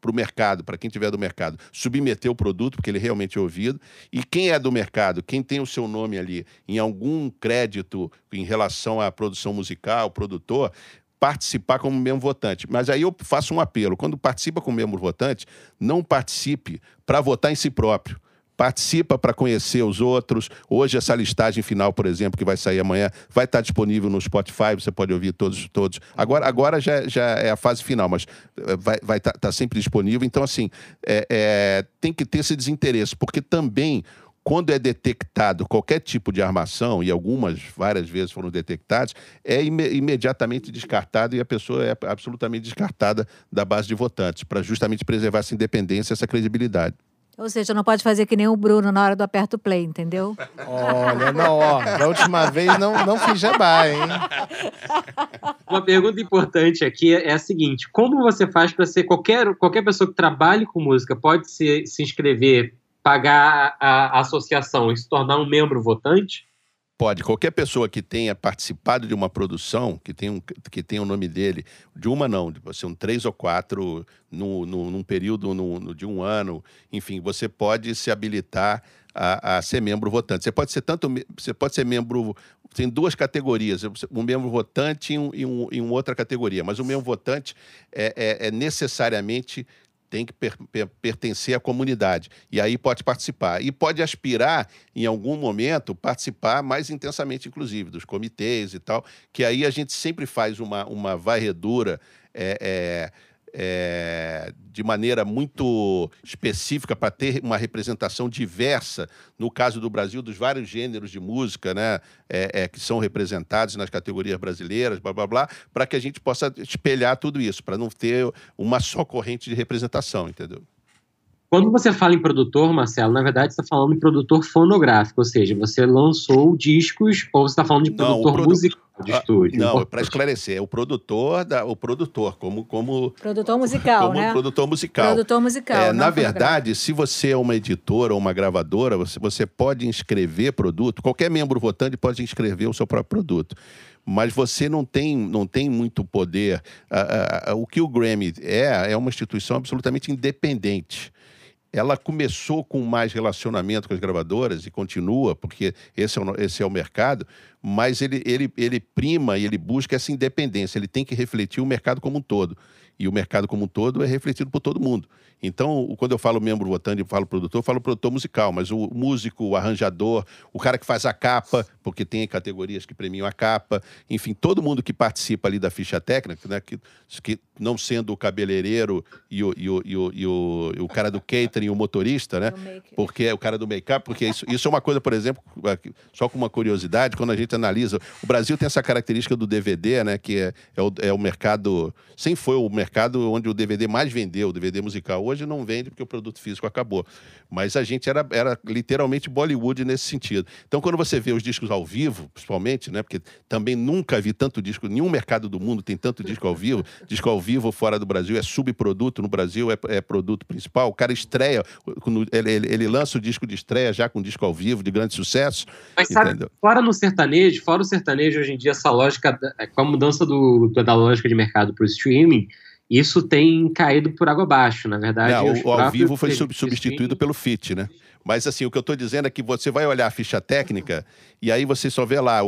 para o mercado, para quem tiver do mercado, submeter o produto, porque ele realmente é ouvido. E quem é do mercado, quem tem o seu nome ali em algum crédito em relação à produção musical, produtor, participar como membro votante. Mas aí eu faço um apelo: quando participa como membro votante, não participe para votar em si próprio participa para conhecer os outros. Hoje, essa listagem final, por exemplo, que vai sair amanhã, vai estar disponível no Spotify, você pode ouvir todos. todos. Agora, agora já, já é a fase final, mas eh, vai estar vai tá, tá sempre disponível. Então, assim, é, é, tem que ter esse desinteresse, porque também quando é detectado qualquer tipo de armação, e algumas várias vezes foram detectadas, é im imediatamente descartado e a pessoa é absolutamente descartada da base de votantes, para justamente preservar essa independência, essa credibilidade. Ou seja, não pode fazer que nem o Bruno na hora do aperto play, entendeu? Olha, não, ó, da última vez não, não fiz jabá, hein? Uma pergunta importante aqui é a seguinte: como você faz para ser qualquer, qualquer pessoa que trabalhe com música pode se, se inscrever, pagar a, a associação e se tornar um membro votante? Pode, qualquer pessoa que tenha participado de uma produção, que tenha, um, que tenha o nome dele, de uma não, de ser um três ou quatro no, no, num período no, no, de um ano, enfim, você pode se habilitar a, a, ser membro votante. Você pode ser tanto, você pode ser membro, tem duas categorias, um membro votante e, um, e, um, e uma outra categoria, mas o membro votante é, é, é necessariamente tem que per per pertencer à comunidade. E aí pode participar. E pode aspirar, em algum momento, participar mais intensamente, inclusive, dos comitês e tal, que aí a gente sempre faz uma, uma varredura. É, é, é, de maneira muito específica para ter uma representação diversa, no caso do Brasil, dos vários gêneros de música né, é, é, que são representados nas categorias brasileiras, blá blá blá, para que a gente possa espelhar tudo isso, para não ter uma só corrente de representação, entendeu? Quando você fala em produtor, Marcelo, na verdade você está falando em produtor fonográfico, ou seja, você lançou discos ou você está falando de produtor não, musical de ah, estúdio? Não, para esclarecer, é o produtor, da, o produtor, como, como produtor musical, como né? Produtor musical. Produtor musical. É, na verdade, se você é uma editora ou uma gravadora, você, você pode inscrever produto. Qualquer membro votante pode inscrever o seu próprio produto mas você não tem, não tem muito poder. o que o Grammy é, é uma instituição absolutamente independente ela começou com mais relacionamento com as gravadoras e continua, porque esse é o, esse é o mercado, mas ele, ele, ele prima e ele busca essa independência, ele tem que refletir o mercado como um todo. E o mercado como um todo é refletido por todo mundo. Então, quando eu falo membro votante e falo produtor, eu falo produtor musical, mas o músico, o arranjador, o cara que faz a capa, porque tem categorias que premiam a capa, enfim, todo mundo que participa ali da ficha técnica, né, que, que não sendo o cabeleireiro e o, e o, e o, e o, o cara do catering, o motorista, né? Porque é o cara do make-up, porque isso, isso é uma coisa, por exemplo, só com uma curiosidade, quando a gente analisa. O Brasil tem essa característica do DVD, né? Que é, é, o, é o mercado. Sempre foi o mercado onde o DVD mais vendeu, o DVD musical. Hoje não vende porque o produto físico acabou. Mas a gente era, era literalmente Bollywood nesse sentido. Então, quando você vê os discos ao vivo, principalmente, né? Porque também nunca vi tanto disco, nenhum mercado do mundo tem tanto disco ao vivo. [laughs] Disco ao vivo fora do Brasil é subproduto, no Brasil é, é produto principal. O cara estreia, ele, ele, ele, lança o disco de estreia já com disco ao vivo, de grande sucesso. Mas sabe, entendeu? fora no sertanejo, fora o sertanejo, hoje em dia, essa lógica, com a mudança do, da lógica de mercado para o streaming, isso tem caído por água abaixo, na verdade. Não, o ao vivo foi substituído pelo FIT, né? Mas assim, o que eu estou dizendo é que você vai olhar a ficha técnica e aí você só vê lá.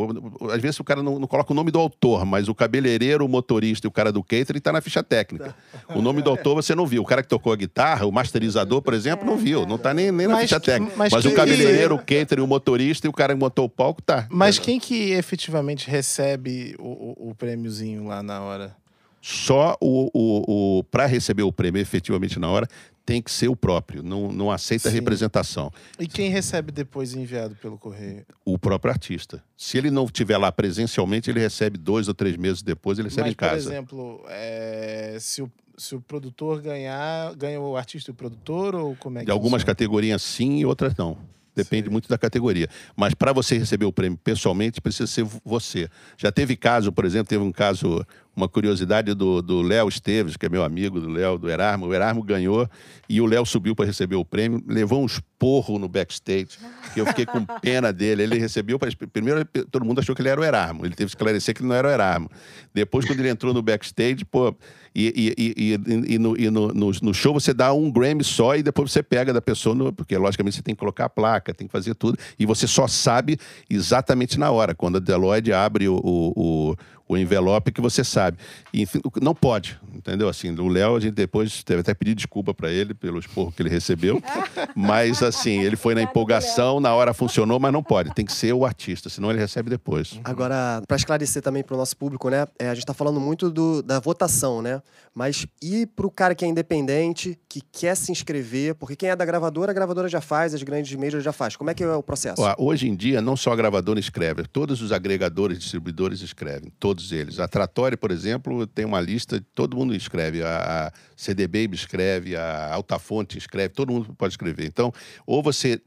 Às vezes o cara não, não coloca o nome do autor, mas o cabeleireiro, o motorista e o cara do catering está na ficha técnica. O nome do autor você não viu. O cara que tocou a guitarra, o masterizador, por exemplo, não viu. Não está nem, nem na mas, ficha técnica. Mas, mas o cabeleireiro, o catering, o motorista e o cara que montou o palco tá. Mas quem que efetivamente recebe o, o, o prêmiozinho lá na hora? Só o, o, o para receber o prêmio efetivamente na hora tem que ser o próprio, não, não aceita Sim. representação. E quem recebe depois enviado pelo correio? O próprio artista. Se ele não estiver lá presencialmente, ele recebe dois ou três meses depois, ele recebe Mas, em casa. Por exemplo, é, se, o, se o produtor ganhar, ganha o artista e o produtor, ou como é que De algumas funciona? categorias sim e outras não. Depende muito da categoria. Mas para você receber o prêmio pessoalmente, precisa ser você. Já teve caso, por exemplo, teve um caso, uma curiosidade do Léo Esteves, que é meu amigo do Léo, do Erasmo. O Erasmo ganhou e o Léo subiu para receber o prêmio, levou um esporro no backstage, que eu fiquei com [laughs] pena dele. Ele recebeu, primeiro todo mundo achou que ele era o Erasmo. Ele teve que esclarecer que ele não era o Erasmo. Depois, quando ele entrou no backstage, pô, e, e, e, e, no, e no, no, no, show você dá um Grammy só e depois você pega da pessoa, no, porque logicamente você tem que colocar a placa, tem que fazer tudo, e você só sabe exatamente na hora, quando a Deloitte abre o, o, o envelope que você sabe. E, enfim, não pode, entendeu? Assim, o Léo, a gente depois teve até pedir desculpa para ele pelo esporro que ele recebeu, [laughs] mas assim, ele foi na empolgação, na hora funcionou, mas não pode, tem que ser o artista, senão ele recebe depois. Agora, para esclarecer também para o nosso público, né, é, a gente está falando muito do, da votação, né? Mas e para o cara que é independente, que quer se inscrever, porque quem é da gravadora, a gravadora já faz, as grandes majors já faz. Como é que é o processo? Ó, hoje em dia, não só a gravadora escreve, todos os agregadores, distribuidores escrevem, todos todos eles. A Trattori, por exemplo, tem uma lista, todo mundo escreve. A, a CD Baby escreve, a Altafonte escreve, todo mundo pode escrever. Então, ou você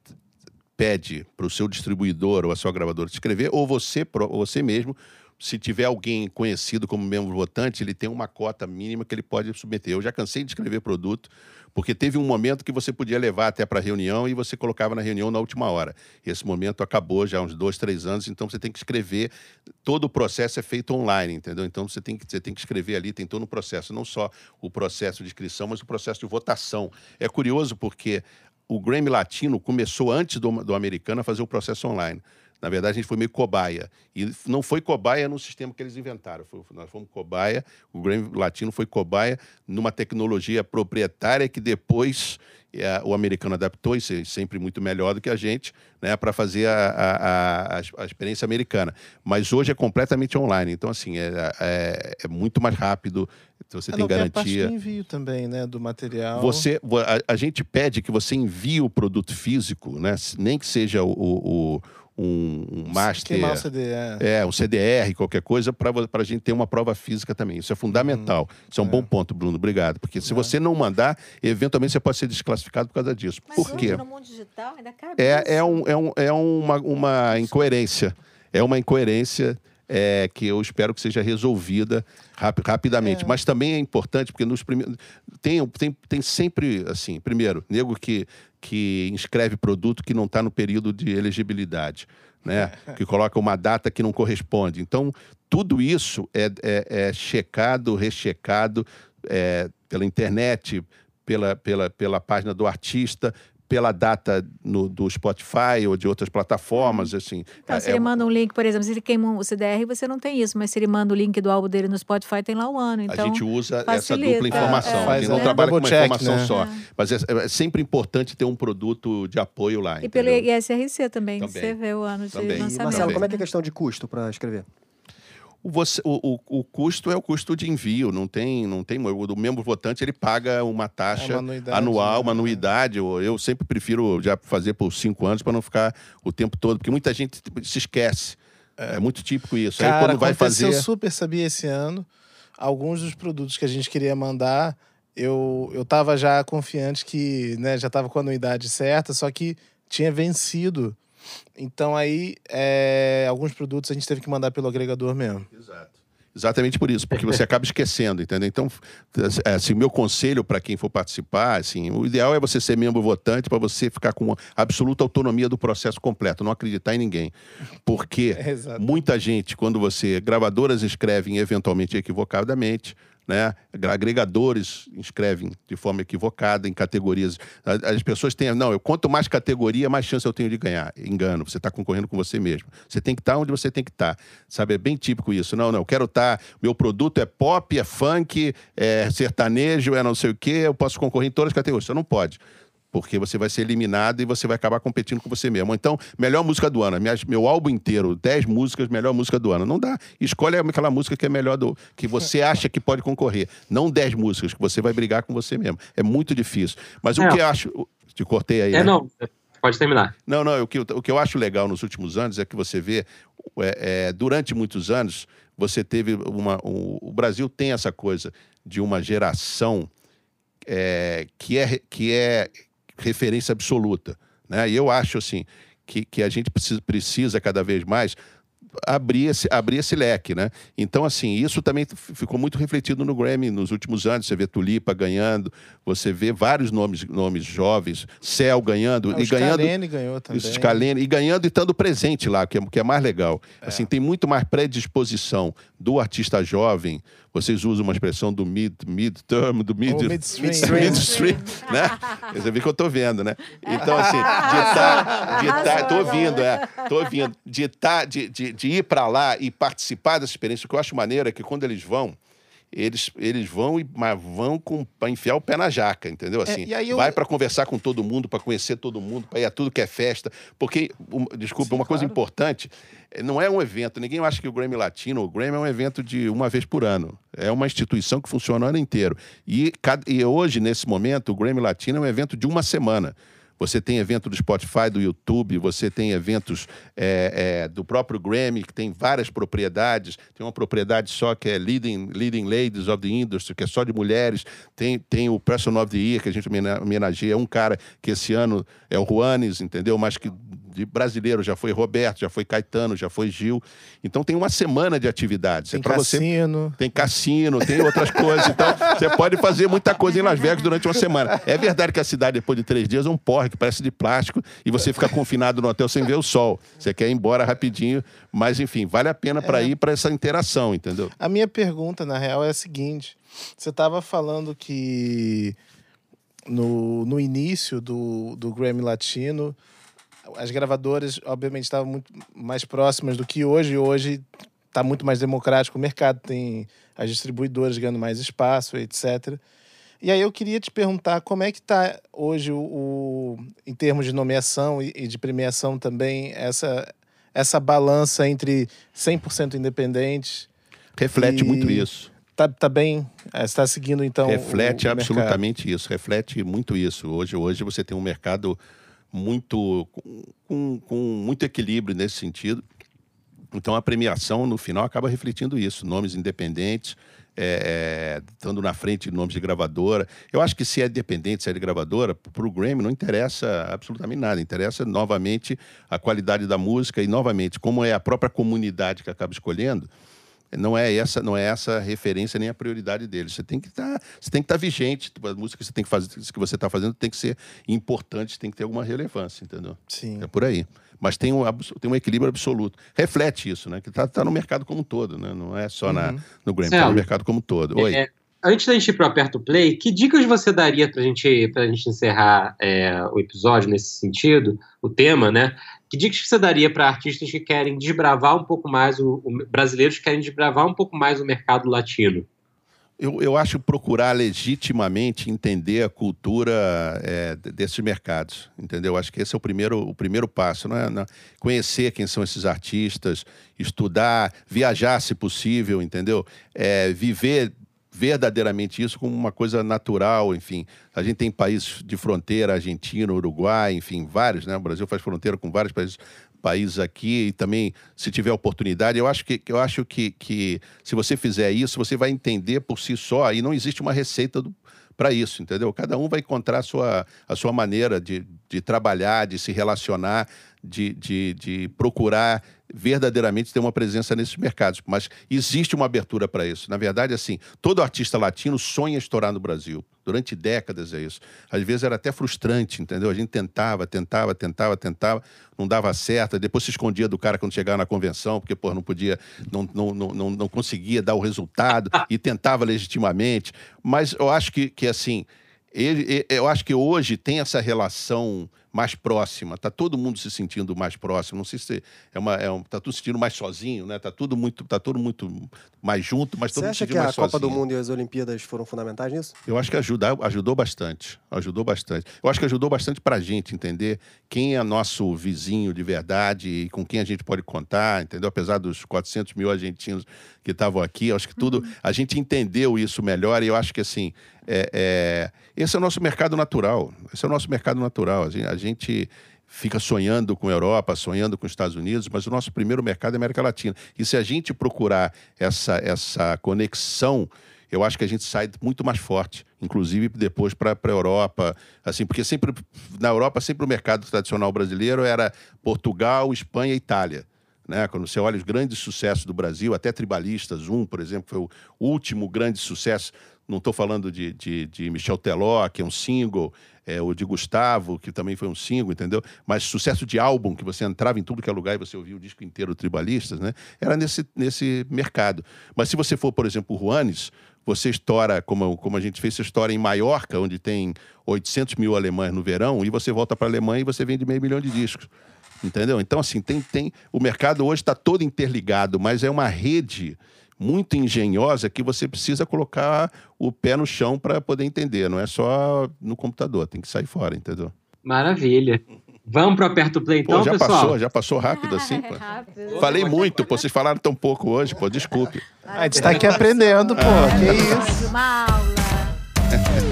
pede para o seu distribuidor ou a sua gravadora escrever, ou você, você mesmo se tiver alguém conhecido como membro votante, ele tem uma cota mínima que ele pode submeter. Eu já cansei de escrever produto porque teve um momento que você podia levar até para a reunião e você colocava na reunião na última hora. Esse momento acabou já há uns dois, três anos, então você tem que escrever. Todo o processo é feito online, entendeu? Então você tem que, você tem que escrever ali, tem todo o processo, não só o processo de inscrição, mas o processo de votação. É curioso porque o Grammy Latino começou antes do, do americano a fazer o processo online. Na verdade, a gente foi meio cobaia. E não foi cobaia no sistema que eles inventaram. Foi, nós fomos cobaia, o Grammy Latino foi cobaia numa tecnologia proprietária que depois é, o americano adaptou, e sempre muito melhor do que a gente, né, para fazer a, a, a, a, experiência americana. Mas hoje é completamente online. Então, assim, é, é, é muito mais rápido. Você é, tem não, garantia. Tem a parte do envio também, né, do material. Você, a, gente pede que você envie o produto físico, né, nem que seja o, o um, um master. Queimar o CDR. É, um CDR, qualquer coisa, para a gente ter uma prova física também. Isso é fundamental. Uhum. Isso é um é. bom ponto, Bruno. Obrigado. Porque se é. você não mandar, eventualmente você pode ser desclassificado por causa disso. Mas por quê? no mundo digital ainda cabe é, é, um, é, um, é uma, uma incoerência. É uma incoerência. É, que eu espero que seja resolvida rap rapidamente. É. Mas também é importante, porque nos primeiros. Tem, tem, tem sempre, assim, primeiro, nego que que inscreve produto que não está no período de elegibilidade, né? [laughs] que coloca uma data que não corresponde. Então, tudo isso é, é, é checado, rechecado é, pela internet, pela, pela, pela página do artista, pela data no, do Spotify ou de outras plataformas, uhum. assim. Então, se é, ele manda um link, por exemplo, se ele queima o CDR, você não tem isso, mas se ele manda o link do álbum dele no Spotify, tem lá o ano. Então, a gente usa facilita. essa dupla informação. É, a gente não é. trabalha com uma check, informação né? só. É. Mas é, é, sempre importante ter um produto de apoio lá. E entendeu? pelo ISRC também, também, você vê o ano de também. lançamento. Marcelo, como é que é a questão de custo para escrever? Você, o, o, o, custo é o custo de envio, não tem, não tem. O membro votante ele paga uma taxa é uma anual, né? uma anuidade. Eu sempre prefiro já fazer por cinco anos para não ficar o tempo todo, porque muita gente se esquece. É, muito típico isso. Cara, Aí quando vai fazer. super, sabia, esse ano. Alguns dos produtos que a gente queria mandar, eu, eu tava já confiante que né, já tava com a anuidade certa, só que tinha vencido. Então aí, é, alguns produtos a gente teve que mandar pelo agregador mesmo. Exato. Exatamente por isso, porque você [laughs] acaba esquecendo, entendeu? Então, é, assim, meu conselho para quem for participar, assim, o ideal é você ser membro votante para você ficar com absoluta autonomia do processo completo, não acreditar em ninguém. Porque [laughs] Exato. muita gente, quando você. Gravadoras escrevem eventualmente equivocadamente, né? Agregadores escrevem de forma equivocada em categorias. As pessoas têm. Não, eu quanto mais categoria, mais chance eu tenho de ganhar. Engano, você está concorrendo com você mesmo. Você tem que estar onde você tem que estar. Sabe, é bem típico isso. Não, não, eu quero estar. Meu produto é pop, é funk, é sertanejo, é não sei o quê, eu posso concorrer em todas as categorias. Você não pode. Porque você vai ser eliminado e você vai acabar competindo com você mesmo. Então, melhor música do ano. Minhas- meu álbum inteiro, 10 músicas, melhor música do ano. Não dá. Escolhe aquela música que é melhor do. que você [laughs] acha que pode concorrer. Não 10 músicas, que você vai brigar com você mesmo. É muito difícil. Mas o que eu acho. Te cortei aí. É, né? não. Pode terminar. Não, não, o que, o que eu acho legal nos últimos anos é que você vê, é, é, durante muitos anos, você teve uma. O, o Brasil tem essa coisa de uma geração é, que, é, que é referência absoluta. Né? E eu acho assim que, que a gente precisa, precisa cada vez mais abrir esse, abrir esse leque, né? Então, assim, isso também ficou muito refletido no Grammy nos últimos anos. Você vê Tulipa ganhando, você vê vários nomes, nomes jovens, Cell ganhando, Ah, e ganhando. Scalene ganhou também. Scalene, e ganhando e estando presente lá, que é, que é mais legal. Assim, tem muito mais predisposição do artista jovem. Vocês usam uma expressão do mid, mid-term, do mid, Ou midstream. [laughs] midstream, né? Você vê que eu tô vendo, né? Então, assim, de tá, de tá, tô ouvindo, é, tô ouvindo, de, tá, de, de, de ir para lá e participar dessa experiência, o que eu acho maneiro é que quando eles vão, eles, eles vão e mas vão com para enfiar o pé na jaca, entendeu? Assim, e aí eu- vai para conversar com todo mundo, para conhecer todo mundo, para ir a tudo que é festa, porque um, desculpa, Sim, uma coisa claro. importante, eh, não é um evento, ninguém acha que o Grammy Latino, o Grammy é um evento de uma vez por ano. É uma instituição que funciona o ano inteiro. E, e hoje, nesse momento, o Grammy Latino é um evento de uma semana. Você tem evento do Spotify, do YouTube, você tem eventos é, é, do próprio Grammy, que tem várias propriedades. Tem uma propriedade só que é Leading, Leading Ladies of the Industry, que é só de mulheres. Tem, tem o Person of the Year, que a gente homena- homenageia. Um cara que esse ano é o Juanes, entendeu? Mas que de brasileiro já foi Roberto, já foi Caetano, já foi Gil. Então tem uma semana de atividades. Tem é para você cassino. tem cassino, tem outras [laughs] coisas. Então, você pode fazer muita coisa em Las Vegas durante uma semana. É verdade que a cidade, depois de três dias, é um porre que parece de plástico e você fica confinado no hotel sem ver o sol. Você quer ir embora rapidinho, mas enfim, vale a pena para ir para essa interação, entendeu? A minha pergunta, na real, é a seguinte: você estava falando que no, no início do, do Grammy Latino, as gravadoras, obviamente, estavam muito mais próximas do que hoje. Hoje está muito mais democrático o mercado, tem as distribuidoras ganhando mais espaço, etc. E aí eu queria te perguntar como é que está hoje, o, o- em termos de nomeação e, e de premiação também, essa, essa balança entre 100% independentes Reflete E- muito isso. Tá, tá bem? Está seguindo, então. reflete o- o mercado. absolutamente isso, reflete muito isso. Hoje, hoje você tem um mercado muito com, com, muito equilíbrio nesse sentido. Então a premiação no final acaba refletindo isso, nomes independentes, é, é, estando na frente de nomes de gravadora. Eu acho que se é independente, se é de gravadora, para o Grammy não interessa absolutamente nada. Interessa novamente a qualidade da música e novamente como é a própria comunidade que acaba escolhendo não é essa não é essa referência nem a prioridade dele você tem que estar você tem que estar vigente. A música que você tem que fazer que você está fazendo tem que ser importante tem que ter alguma relevância entendeu? Sim. é por aí. Mas tem um tem um equilíbrio absoluto. Reflete isso né? Que está tá no mercado como um todo né? Não é só na no Grammy tá Celo. no mercado como um todo. Oi. É, antes da gente ir pro Aperto Play, que dicas você daria pra gente, pra gente encerrar é, o episódio nesse sentido, o tema, né? Que dicas que você daria para artistas que querem desbravar um pouco mais, o, o- brasileiros que querem desbravar um pouco mais o mercado latino? Eu, eu acho procurar legitimamente entender a cultura é, desses mercados, entendeu? Acho que esse é o primeiro, o primeiro passo, não é? Não- conhecer quem são esses artistas, estudar, viajar se possível, entendeu? É, viver verdadeiramente isso como uma coisa natural, enfim. A gente tem países de fronteira, Argentina, Uruguai, enfim, vários, né? O Brasil faz fronteira com vários países, países aqui e também, se tiver oportunidade, eu acho que, eu acho que, que se você fizer isso, você vai entender por si só e não existe uma receita para isso, entendeu? Cada um vai encontrar a sua, a sua maneira de, de trabalhar, de se relacionar, de, de, de procurar verdadeiramente ter uma presença nesses mercados. Mas existe uma abertura para isso. Na verdade, assim, todo artista latino sonha estourar no Brasil. Durante décadas é isso. Às vezes era até frustrante, entendeu? A gente tentava, tentava, tentava, tentava, não dava certo. Depois se escondia do cara quando chegava na convenção, porque, pô, não podia, não, não, não, não, conseguia dar o resultado [laughs] e tentava legitimamente. Mas eu acho que, que assim, ele, eu acho que hoje tem essa relação mais próxima, tá todo mundo se sentindo mais próximo. Não sei se é uma, é um, tá tudo se sentindo mais sozinho, né? Tá tudo muito, tá todo muito mais junto, mas todo Você mundo acha que a Copa sozinho. do Mundo e as Olimpíadas foram fundamentais nisso? Eu acho que ajuda, ajudou bastante. Ajudou bastante. Eu acho que ajudou bastante para a gente entender quem é nosso vizinho de verdade e com quem a gente pode contar, entendeu? Apesar dos 400 mil argentinos que estavam aqui, acho que tudo. A gente entendeu isso melhor e eu acho que, assim, é, é, esse é o nosso mercado natural. Esse é o nosso mercado natural. A gente, a gente fica sonhando com a Europa, sonhando com os Estados Unidos, mas o nosso primeiro mercado é a América Latina. E se a gente procurar essa, essa conexão, eu acho que a gente sai muito mais forte, inclusive depois para a Europa, assim, porque sempre na Europa sempre o mercado tradicional brasileiro era Portugal, Espanha e Itália. Né? Quando você olha os grandes sucessos do Brasil, até Tribalistas 1, por exemplo, foi o último grande sucesso. Não estou falando de, de, de Michel Teló, que é um single, é, o de Gustavo, que também foi um single, entendeu? Mas sucesso de álbum, que você entrava em tudo que é lugar e você ouvia o disco inteiro Tribalistas, né? Era nesse, nesse mercado. Mas se você for, por exemplo, o Juanes, você estoura, como, como a gente fez, você estoura em Maiorca, onde tem 800 mil alemães no verão, e você volta para a Alemanha e você vende meio milhão de discos. Entendeu? Então, assim, tem, tem. O mercado hoje está todo interligado, mas é uma rede muito engenhosa que você precisa colocar o pé no chão para poder entender. Não é só no computador, tem que sair fora, entendeu? Maravilha. Vamos pro Aperto Play então, pô, já pessoal? passou, já passou rápido assim, pô. Falei muito, pô, vocês falaram tão pouco hoje, pô, desculpe. A gente tá aqui aprendendo, pô. Que isso? Mais uma aula. [laughs]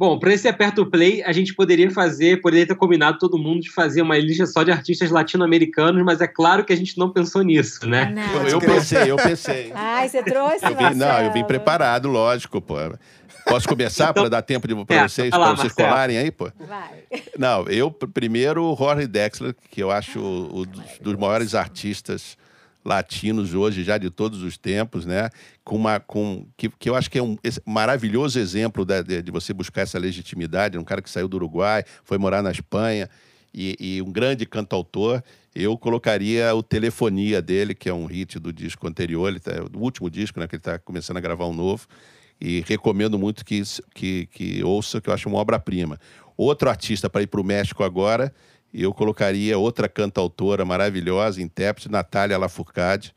Bom, para esse Aperto Play, a gente poderia fazer, poderia ter combinado todo mundo de fazer uma lista só de artistas latino-americanos, mas é claro que a gente não pensou nisso, né? Não. Eu pensei, eu pensei. Ai, você trouxe, Eu vim, não, eu vim preparado, lógico, pô. Posso começar para dar tempo para É, vocês, lá, pra vocês Marcelo. colarem aí, pô? Vai. Não, eu pr- primeiro o Jorge Dexler, que eu acho o dos, dos maiores artistas latinos hoje, já de todos os tempos, né? Com uma, com, que, que eu acho que é um maravilhoso exemplo da- de, de você buscar essa legitimidade. Um cara que saiu do Uruguai, foi morar na Espanha e, e um grande cantautor. Eu colocaria o Telefonia dele, que é um hit do disco anterior, ele tá, do último disco, né? Que ele está começando a gravar um novo. E recomendo muito que, que, que ouça, que eu acho uma obra-prima. Outro artista para ir para o México agora, eu colocaria outra cantautora maravilhosa, intérprete, Natália Lafourcade.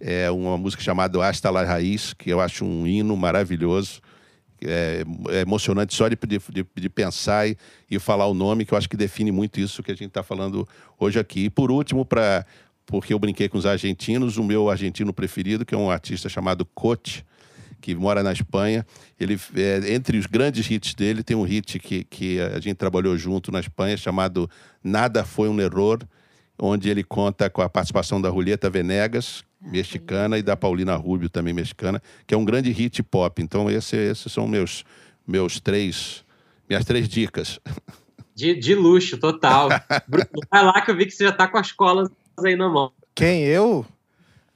É uma música chamada Hasta la Raiz, que eu acho um hino maravilhoso. É, é emocionante só de, de, de- pensar e, e falar o nome, que eu acho que define muito isso que a gente está falando hoje aqui. E por último, para porque eu brinquei com os argentinos, o meu argentino preferido, que é um artista chamado Cote, que mora na Espanha. Ele, é, entre os grandes hits dele, tem um hit que, que a gente trabalhou junto na Espanha, chamado Nada Foi um Error, onde ele conta com a participação da Julieta Venegas, mexicana, e da Paulina Rubio, também mexicana, que é um grande hit pop. Então, esse, esses são meus, meus três, minhas três dicas. De, de luxo, total. [laughs] Bruno, vai lá que eu vi que você já tá com as colas aí na mão. Quem? Eu?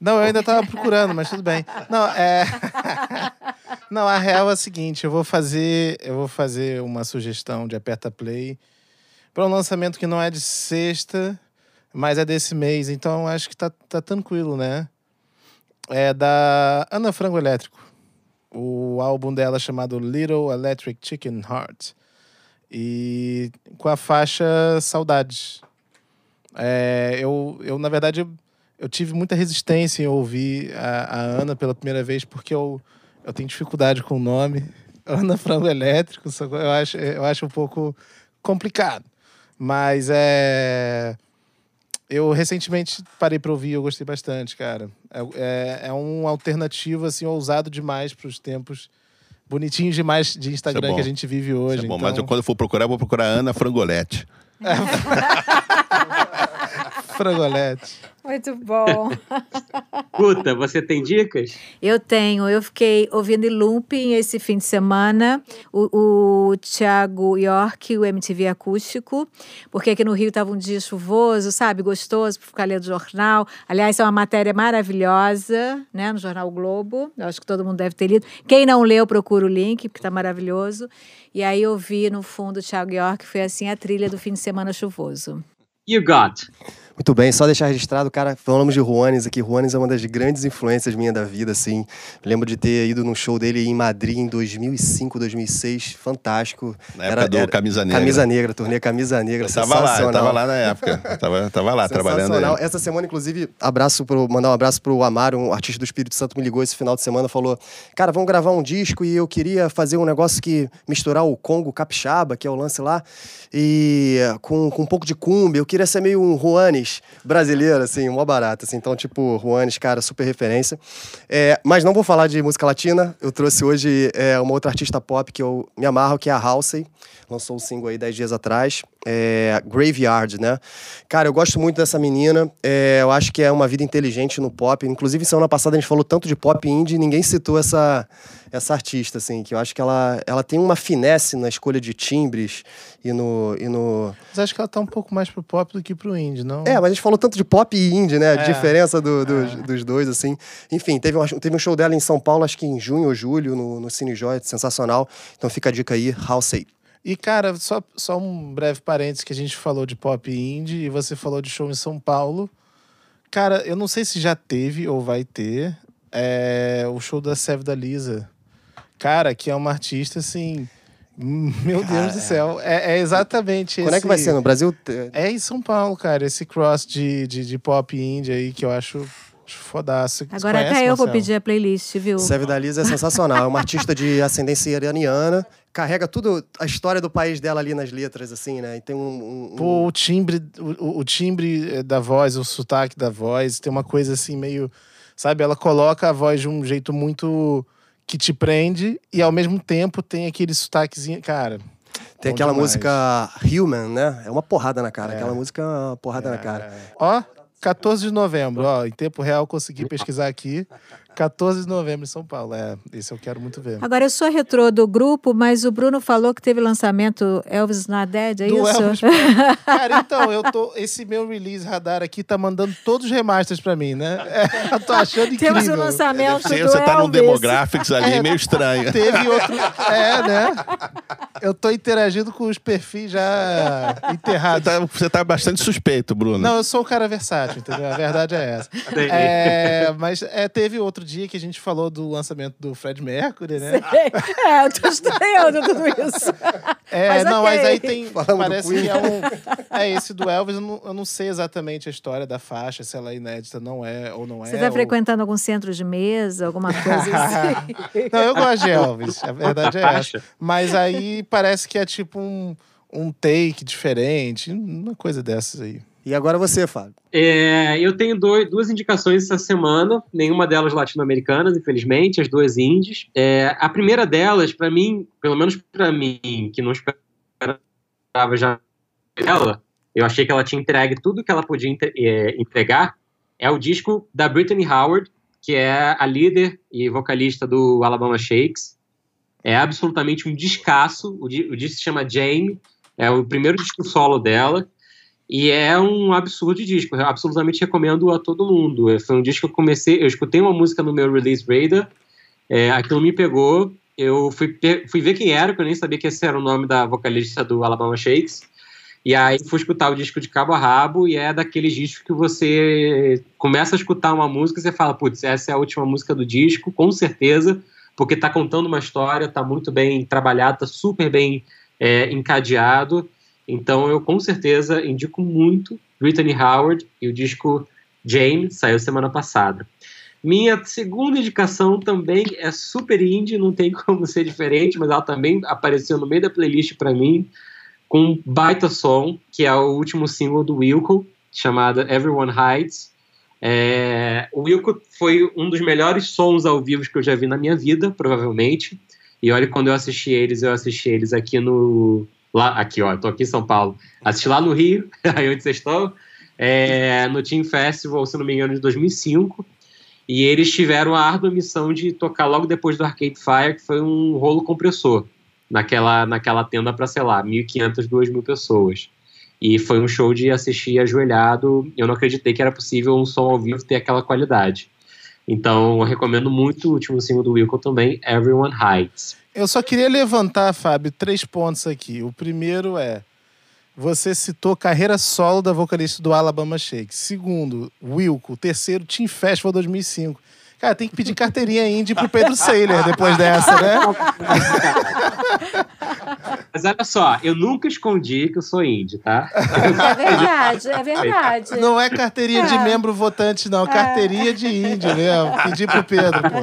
Não, eu ainda tava procurando, mas tudo bem. Não, é. [laughs] Não, a real é a seguinte: eu vou fazer, eu vou fazer uma sugestão de aperta play para um lançamento que não é de sexta, mas é desse mês. Então acho que tá, tá tranquilo, né? É da Ana Frango Elétrico. O álbum dela chamado Little Electric Chicken Heart. E com a faixa Saudades. É, eu, eu, na verdade, eu, eu tive muita resistência em ouvir a, a Ana pela primeira vez, porque eu, eu tenho dificuldade com o nome. [laughs] Ana Frango Elétrico, eu acho, eu acho um pouco complicado. Mas é. Eu recentemente parei pra ouvir e eu gostei bastante, cara. É, é, é um alternativo, assim, ousado demais pros tempos bonitinhos demais de Instagram bom. que a gente vive hoje. é bom, então... mas eu, quando eu for procurar, eu vou procurar a Ana Frangolete. [laughs] [laughs] Frangolete. Muito bom. Guta, você tem dicas? Eu tenho, eu fiquei ouvindo em looping esse fim de semana o, o Thiago York, o MTV Acústico, porque aqui no Rio estava um dia chuvoso, sabe, gostoso para ficar lendo jornal. Aliás, é uma matéria maravilhosa, né, no jornal Globo. Eu acho que todo mundo deve ter lido. Quem não leu, procura o link, porque está maravilhoso. E aí eu vi no fundo o Thiago York, foi assim a trilha do fim de semana chuvoso. You got. Muito bem, só deixar registrado, cara, falamos de Juanes aqui. Juanes é uma das grandes influências minha da vida, assim. Lembro de ter ido num show dele em Madrid em 2005, 2006, fantástico. Na época do Camisa Negra. Camisa Negra, turnê Camisa Negra, Eu tava lá, eu tava lá na época. Eu tava, tava lá, trabalhando aí. Essa semana, inclusive, abraço pro, mandar um abraço pro Amaro, um artista do Espírito Santo, me ligou esse final de semana, falou: Cara, vamos gravar um disco e eu queria fazer um negócio que misturar o Congo Capixaba, que é o lance lá, e com, com um pouco de cumbia. Eu queria ser meio um Juanes brasileiro, assim, mó barato. Assim. Então, tipo, Juanes, cara, super referência. É, mas não vou falar de música latina. Eu trouxe hoje é, uma outra artista pop que eu me amarro, que é a Halsey. Lançou um single aí 10 dias atrás. É, Graveyard, né? Cara, eu gosto muito dessa menina. É, eu acho que é uma vida inteligente no pop. Inclusive, semana passada a gente falou tanto de pop indie e ninguém citou essa, essa artista, assim, que eu acho que ela, ela tem uma finesse na escolha de timbres e no, e no. Mas acho que ela tá um pouco mais pro pop do que pro indie, não? É, mas a gente falou tanto de pop e indie, né? A É. diferença do- dos, dos dois, assim. Enfim, teve um, teve um show dela em São Paulo, acho que em junho ou julho, no, no Cine Joy, sensacional. Então fica a dica aí, Halsey. E, cara, só, só um breve parênteses que a gente falou de pop indie e você falou de show em São Paulo. Cara, eu não sei se já teve ou vai ter é, o show da Seve da Lisa. Cara, que é uma artista, assim... Meu Deus do céu. É, é exatamente Quando é que vai ser? No Brasil? É em São Paulo, cara. Esse cross de, de, de pop indie aí que eu acho, acho fodaço. Agora conhece, até eu vou pedir a playlist, viu? Seve da Lisa é sensacional. É uma artista de ascendência iraniana. Carrega tudo, a história do país dela ali nas letras, assim, né? E tem um... um- um- Pô, o timbre, o, o timbre eh, da voz, o sotaque da voz, tem uma coisa assim meio. Sabe, ela coloca a voz de um jeito muito. Que te prende e ao mesmo tempo tem aquele sotaquezinho. Cara. tem aquela demais. música Human, né? É uma porrada na cara. É. Aquela música é uma porrada na cara. Ó, 14 de novembro, ó, em tempo real consegui [laughs] pesquisar aqui. 14 de novembro em São Paulo. É, esse eu quero muito ver. Agora, eu sou retrô do grupo, mas o Bruno falou que teve lançamento Elvis Not Dead, é Do isso? Elvis [laughs] Cara, então, eu tô. Esse meu release radar aqui tá mandando todos os remasters pra mim, né? É, eu tô achando incrível. Temos o lançamento Você, do você tá num Elvis. demographics ali meio estranho. Teve outro. É, né? Eu tô interagindo com os perfis já Você enterrados. tá, você tá bastante suspeito, Bruno. Não, eu sou um cara versátil, entendeu? A verdade é essa. É, mas é, teve outro dia que a gente falou do lançamento do Fred Mercury, né? É, eu tô estranhando tudo isso. É, Mas não, ok. mas aí tem. Falamos do parece que é um. É esse do Elvis, eu não, eu não sei exatamente a história da faixa, se ela é inédita, não é ou não é. Você tá ou- frequentando algum centro de mesa, alguma coisa assim? [laughs] Não, eu gosto de Elvis, a verdade é Faixa. essa. Mas aí parece que é tipo um, um take diferente, uma coisa dessas aí. E agora você, Fábio. É, eu tenho dois- duas indicações essa semana, nenhuma delas latino-americanas, infelizmente, as duas indies. É, a primeira delas, pra mim, pelo menos pra mim, que não esperava já ela, eu achei que ela tinha entregue tudo que ela podia é, entregar, é o disco da Brittany Howard, que é a líder e vocalista do Alabama Shakes. É absolutamente um descasso, o disco se chama Jane, é o primeiro disco solo dela, e é um absurdo disco. Eu absolutamente recomendo a todo mundo. É, Foi um disco que eu comecei. Eu escutei uma música no meu release radar. É, aquilo me pegou. Eu fui, fui ver quem era, porque eu nem sabia que esse era o nome da vocalista do Alabama Shakes. E aí fui escutar o disco de cabo a rabo. E é daqueles discos que você começa a escutar uma música e você fala: putz, essa é a última música do disco, com certeza, porque tá contando uma história, tá muito bem trabalhado, tá super bem é, encadeado. Então eu com certeza indico muito Brittany Howard e o disco Jane, saiu semana passada. Minha segunda indicação também é super indie, não tem [laughs] como ser diferente, mas ela também apareceu no meio da playlist para mim com um baita som, que é o último single do Wilco, chamada Everyone Hides. É, o Wilco foi um dos melhores sons ao vivo que eu já vi na minha vida, provavelmente. E olha, quando eu assisti eles, eu assisti eles aqui no. Lá, aqui, ó, eu tô aqui em São Paulo. Assisti lá no Rio, [laughs] aí onde vocês estão, é, no Team Festival, se não me engano, de 2005. E eles tiveram a árdua missão de tocar logo depois do Arcade Fire, que foi um rolo compressor, naquela, naquela tenda para, sei lá, 1.500, 2.000 pessoas. E foi um show de assistir ajoelhado. Eu não acreditei que era possível um som ao vivo ter aquela qualidade. Então, eu recomendo muito o último single do Wilco também, Everyone Hides. Eu só queria levantar, Fábio, três pontos aqui. O primeiro é você citou carreira solo da vocalista do Alabama Shake. Segundo, Wilco. Terceiro, Team Festival 2005. Cara, tem que pedir carteirinha indie pro Pedro Saylor depois dessa, né? [laughs] Mas olha só, eu nunca escondi que eu sou indie, tá? É verdade, é verdade. Não é carteirinha de membro votante, não. Carteirinha de índio mesmo. Pedir pro Pedro, pô.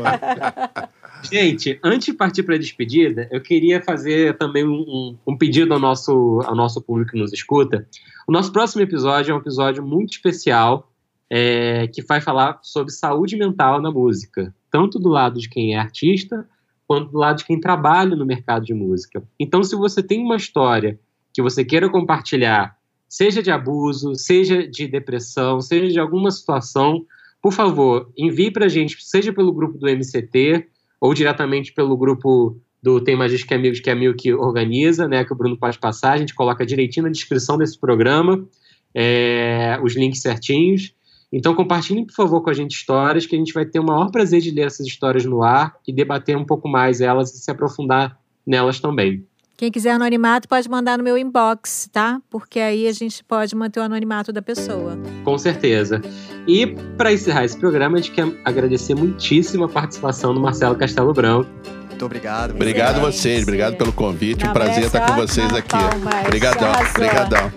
Gente, antes de partir para a despedida, eu queria fazer também um, um, pedido ao nosso, ao nosso público que nos escuta. O nosso próximo episódio é um episódio muito especial é, que vai falar sobre saúde mental na música, tanto do lado de quem é artista, quanto do lado de quem trabalha no mercado de música. Então, se você tem uma história que você queira compartilhar, seja de abuso, seja de depressão, seja de alguma situação, por favor, envie para a gente, seja pelo grupo do MCT, ou diretamente pelo grupo do Tem Mais que Amigos que é Amigo que organiza, né, que o Bruno pode passar, a gente coloca direitinho na descrição desse programa, é, os links certinhos. Então compartilhem, por favor, com a gente histórias, que a gente vai ter o maior prazer de ler essas histórias no ar e debater um pouco mais elas e se aprofundar nelas também. Quem quiser anonimato pode mandar no meu inbox, tá? Porque aí a gente pode manter o anonimato da pessoa. Com certeza. E para encerrar esse programa, a gente quer agradecer muitíssimo a participação do Marcelo Castelo Branco. Muito obrigado. Obrigado a vocês, obrigado pelo convite. Não, um prazer estar com vocês aqui. Obrigadão, obrigadão.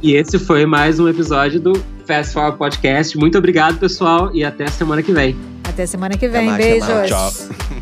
E esse foi mais um episódio do Fast Forward Podcast. Muito obrigado, pessoal, e até semana que vem. Até semana que vem. Mais, Beijos. Tchau. [laughs]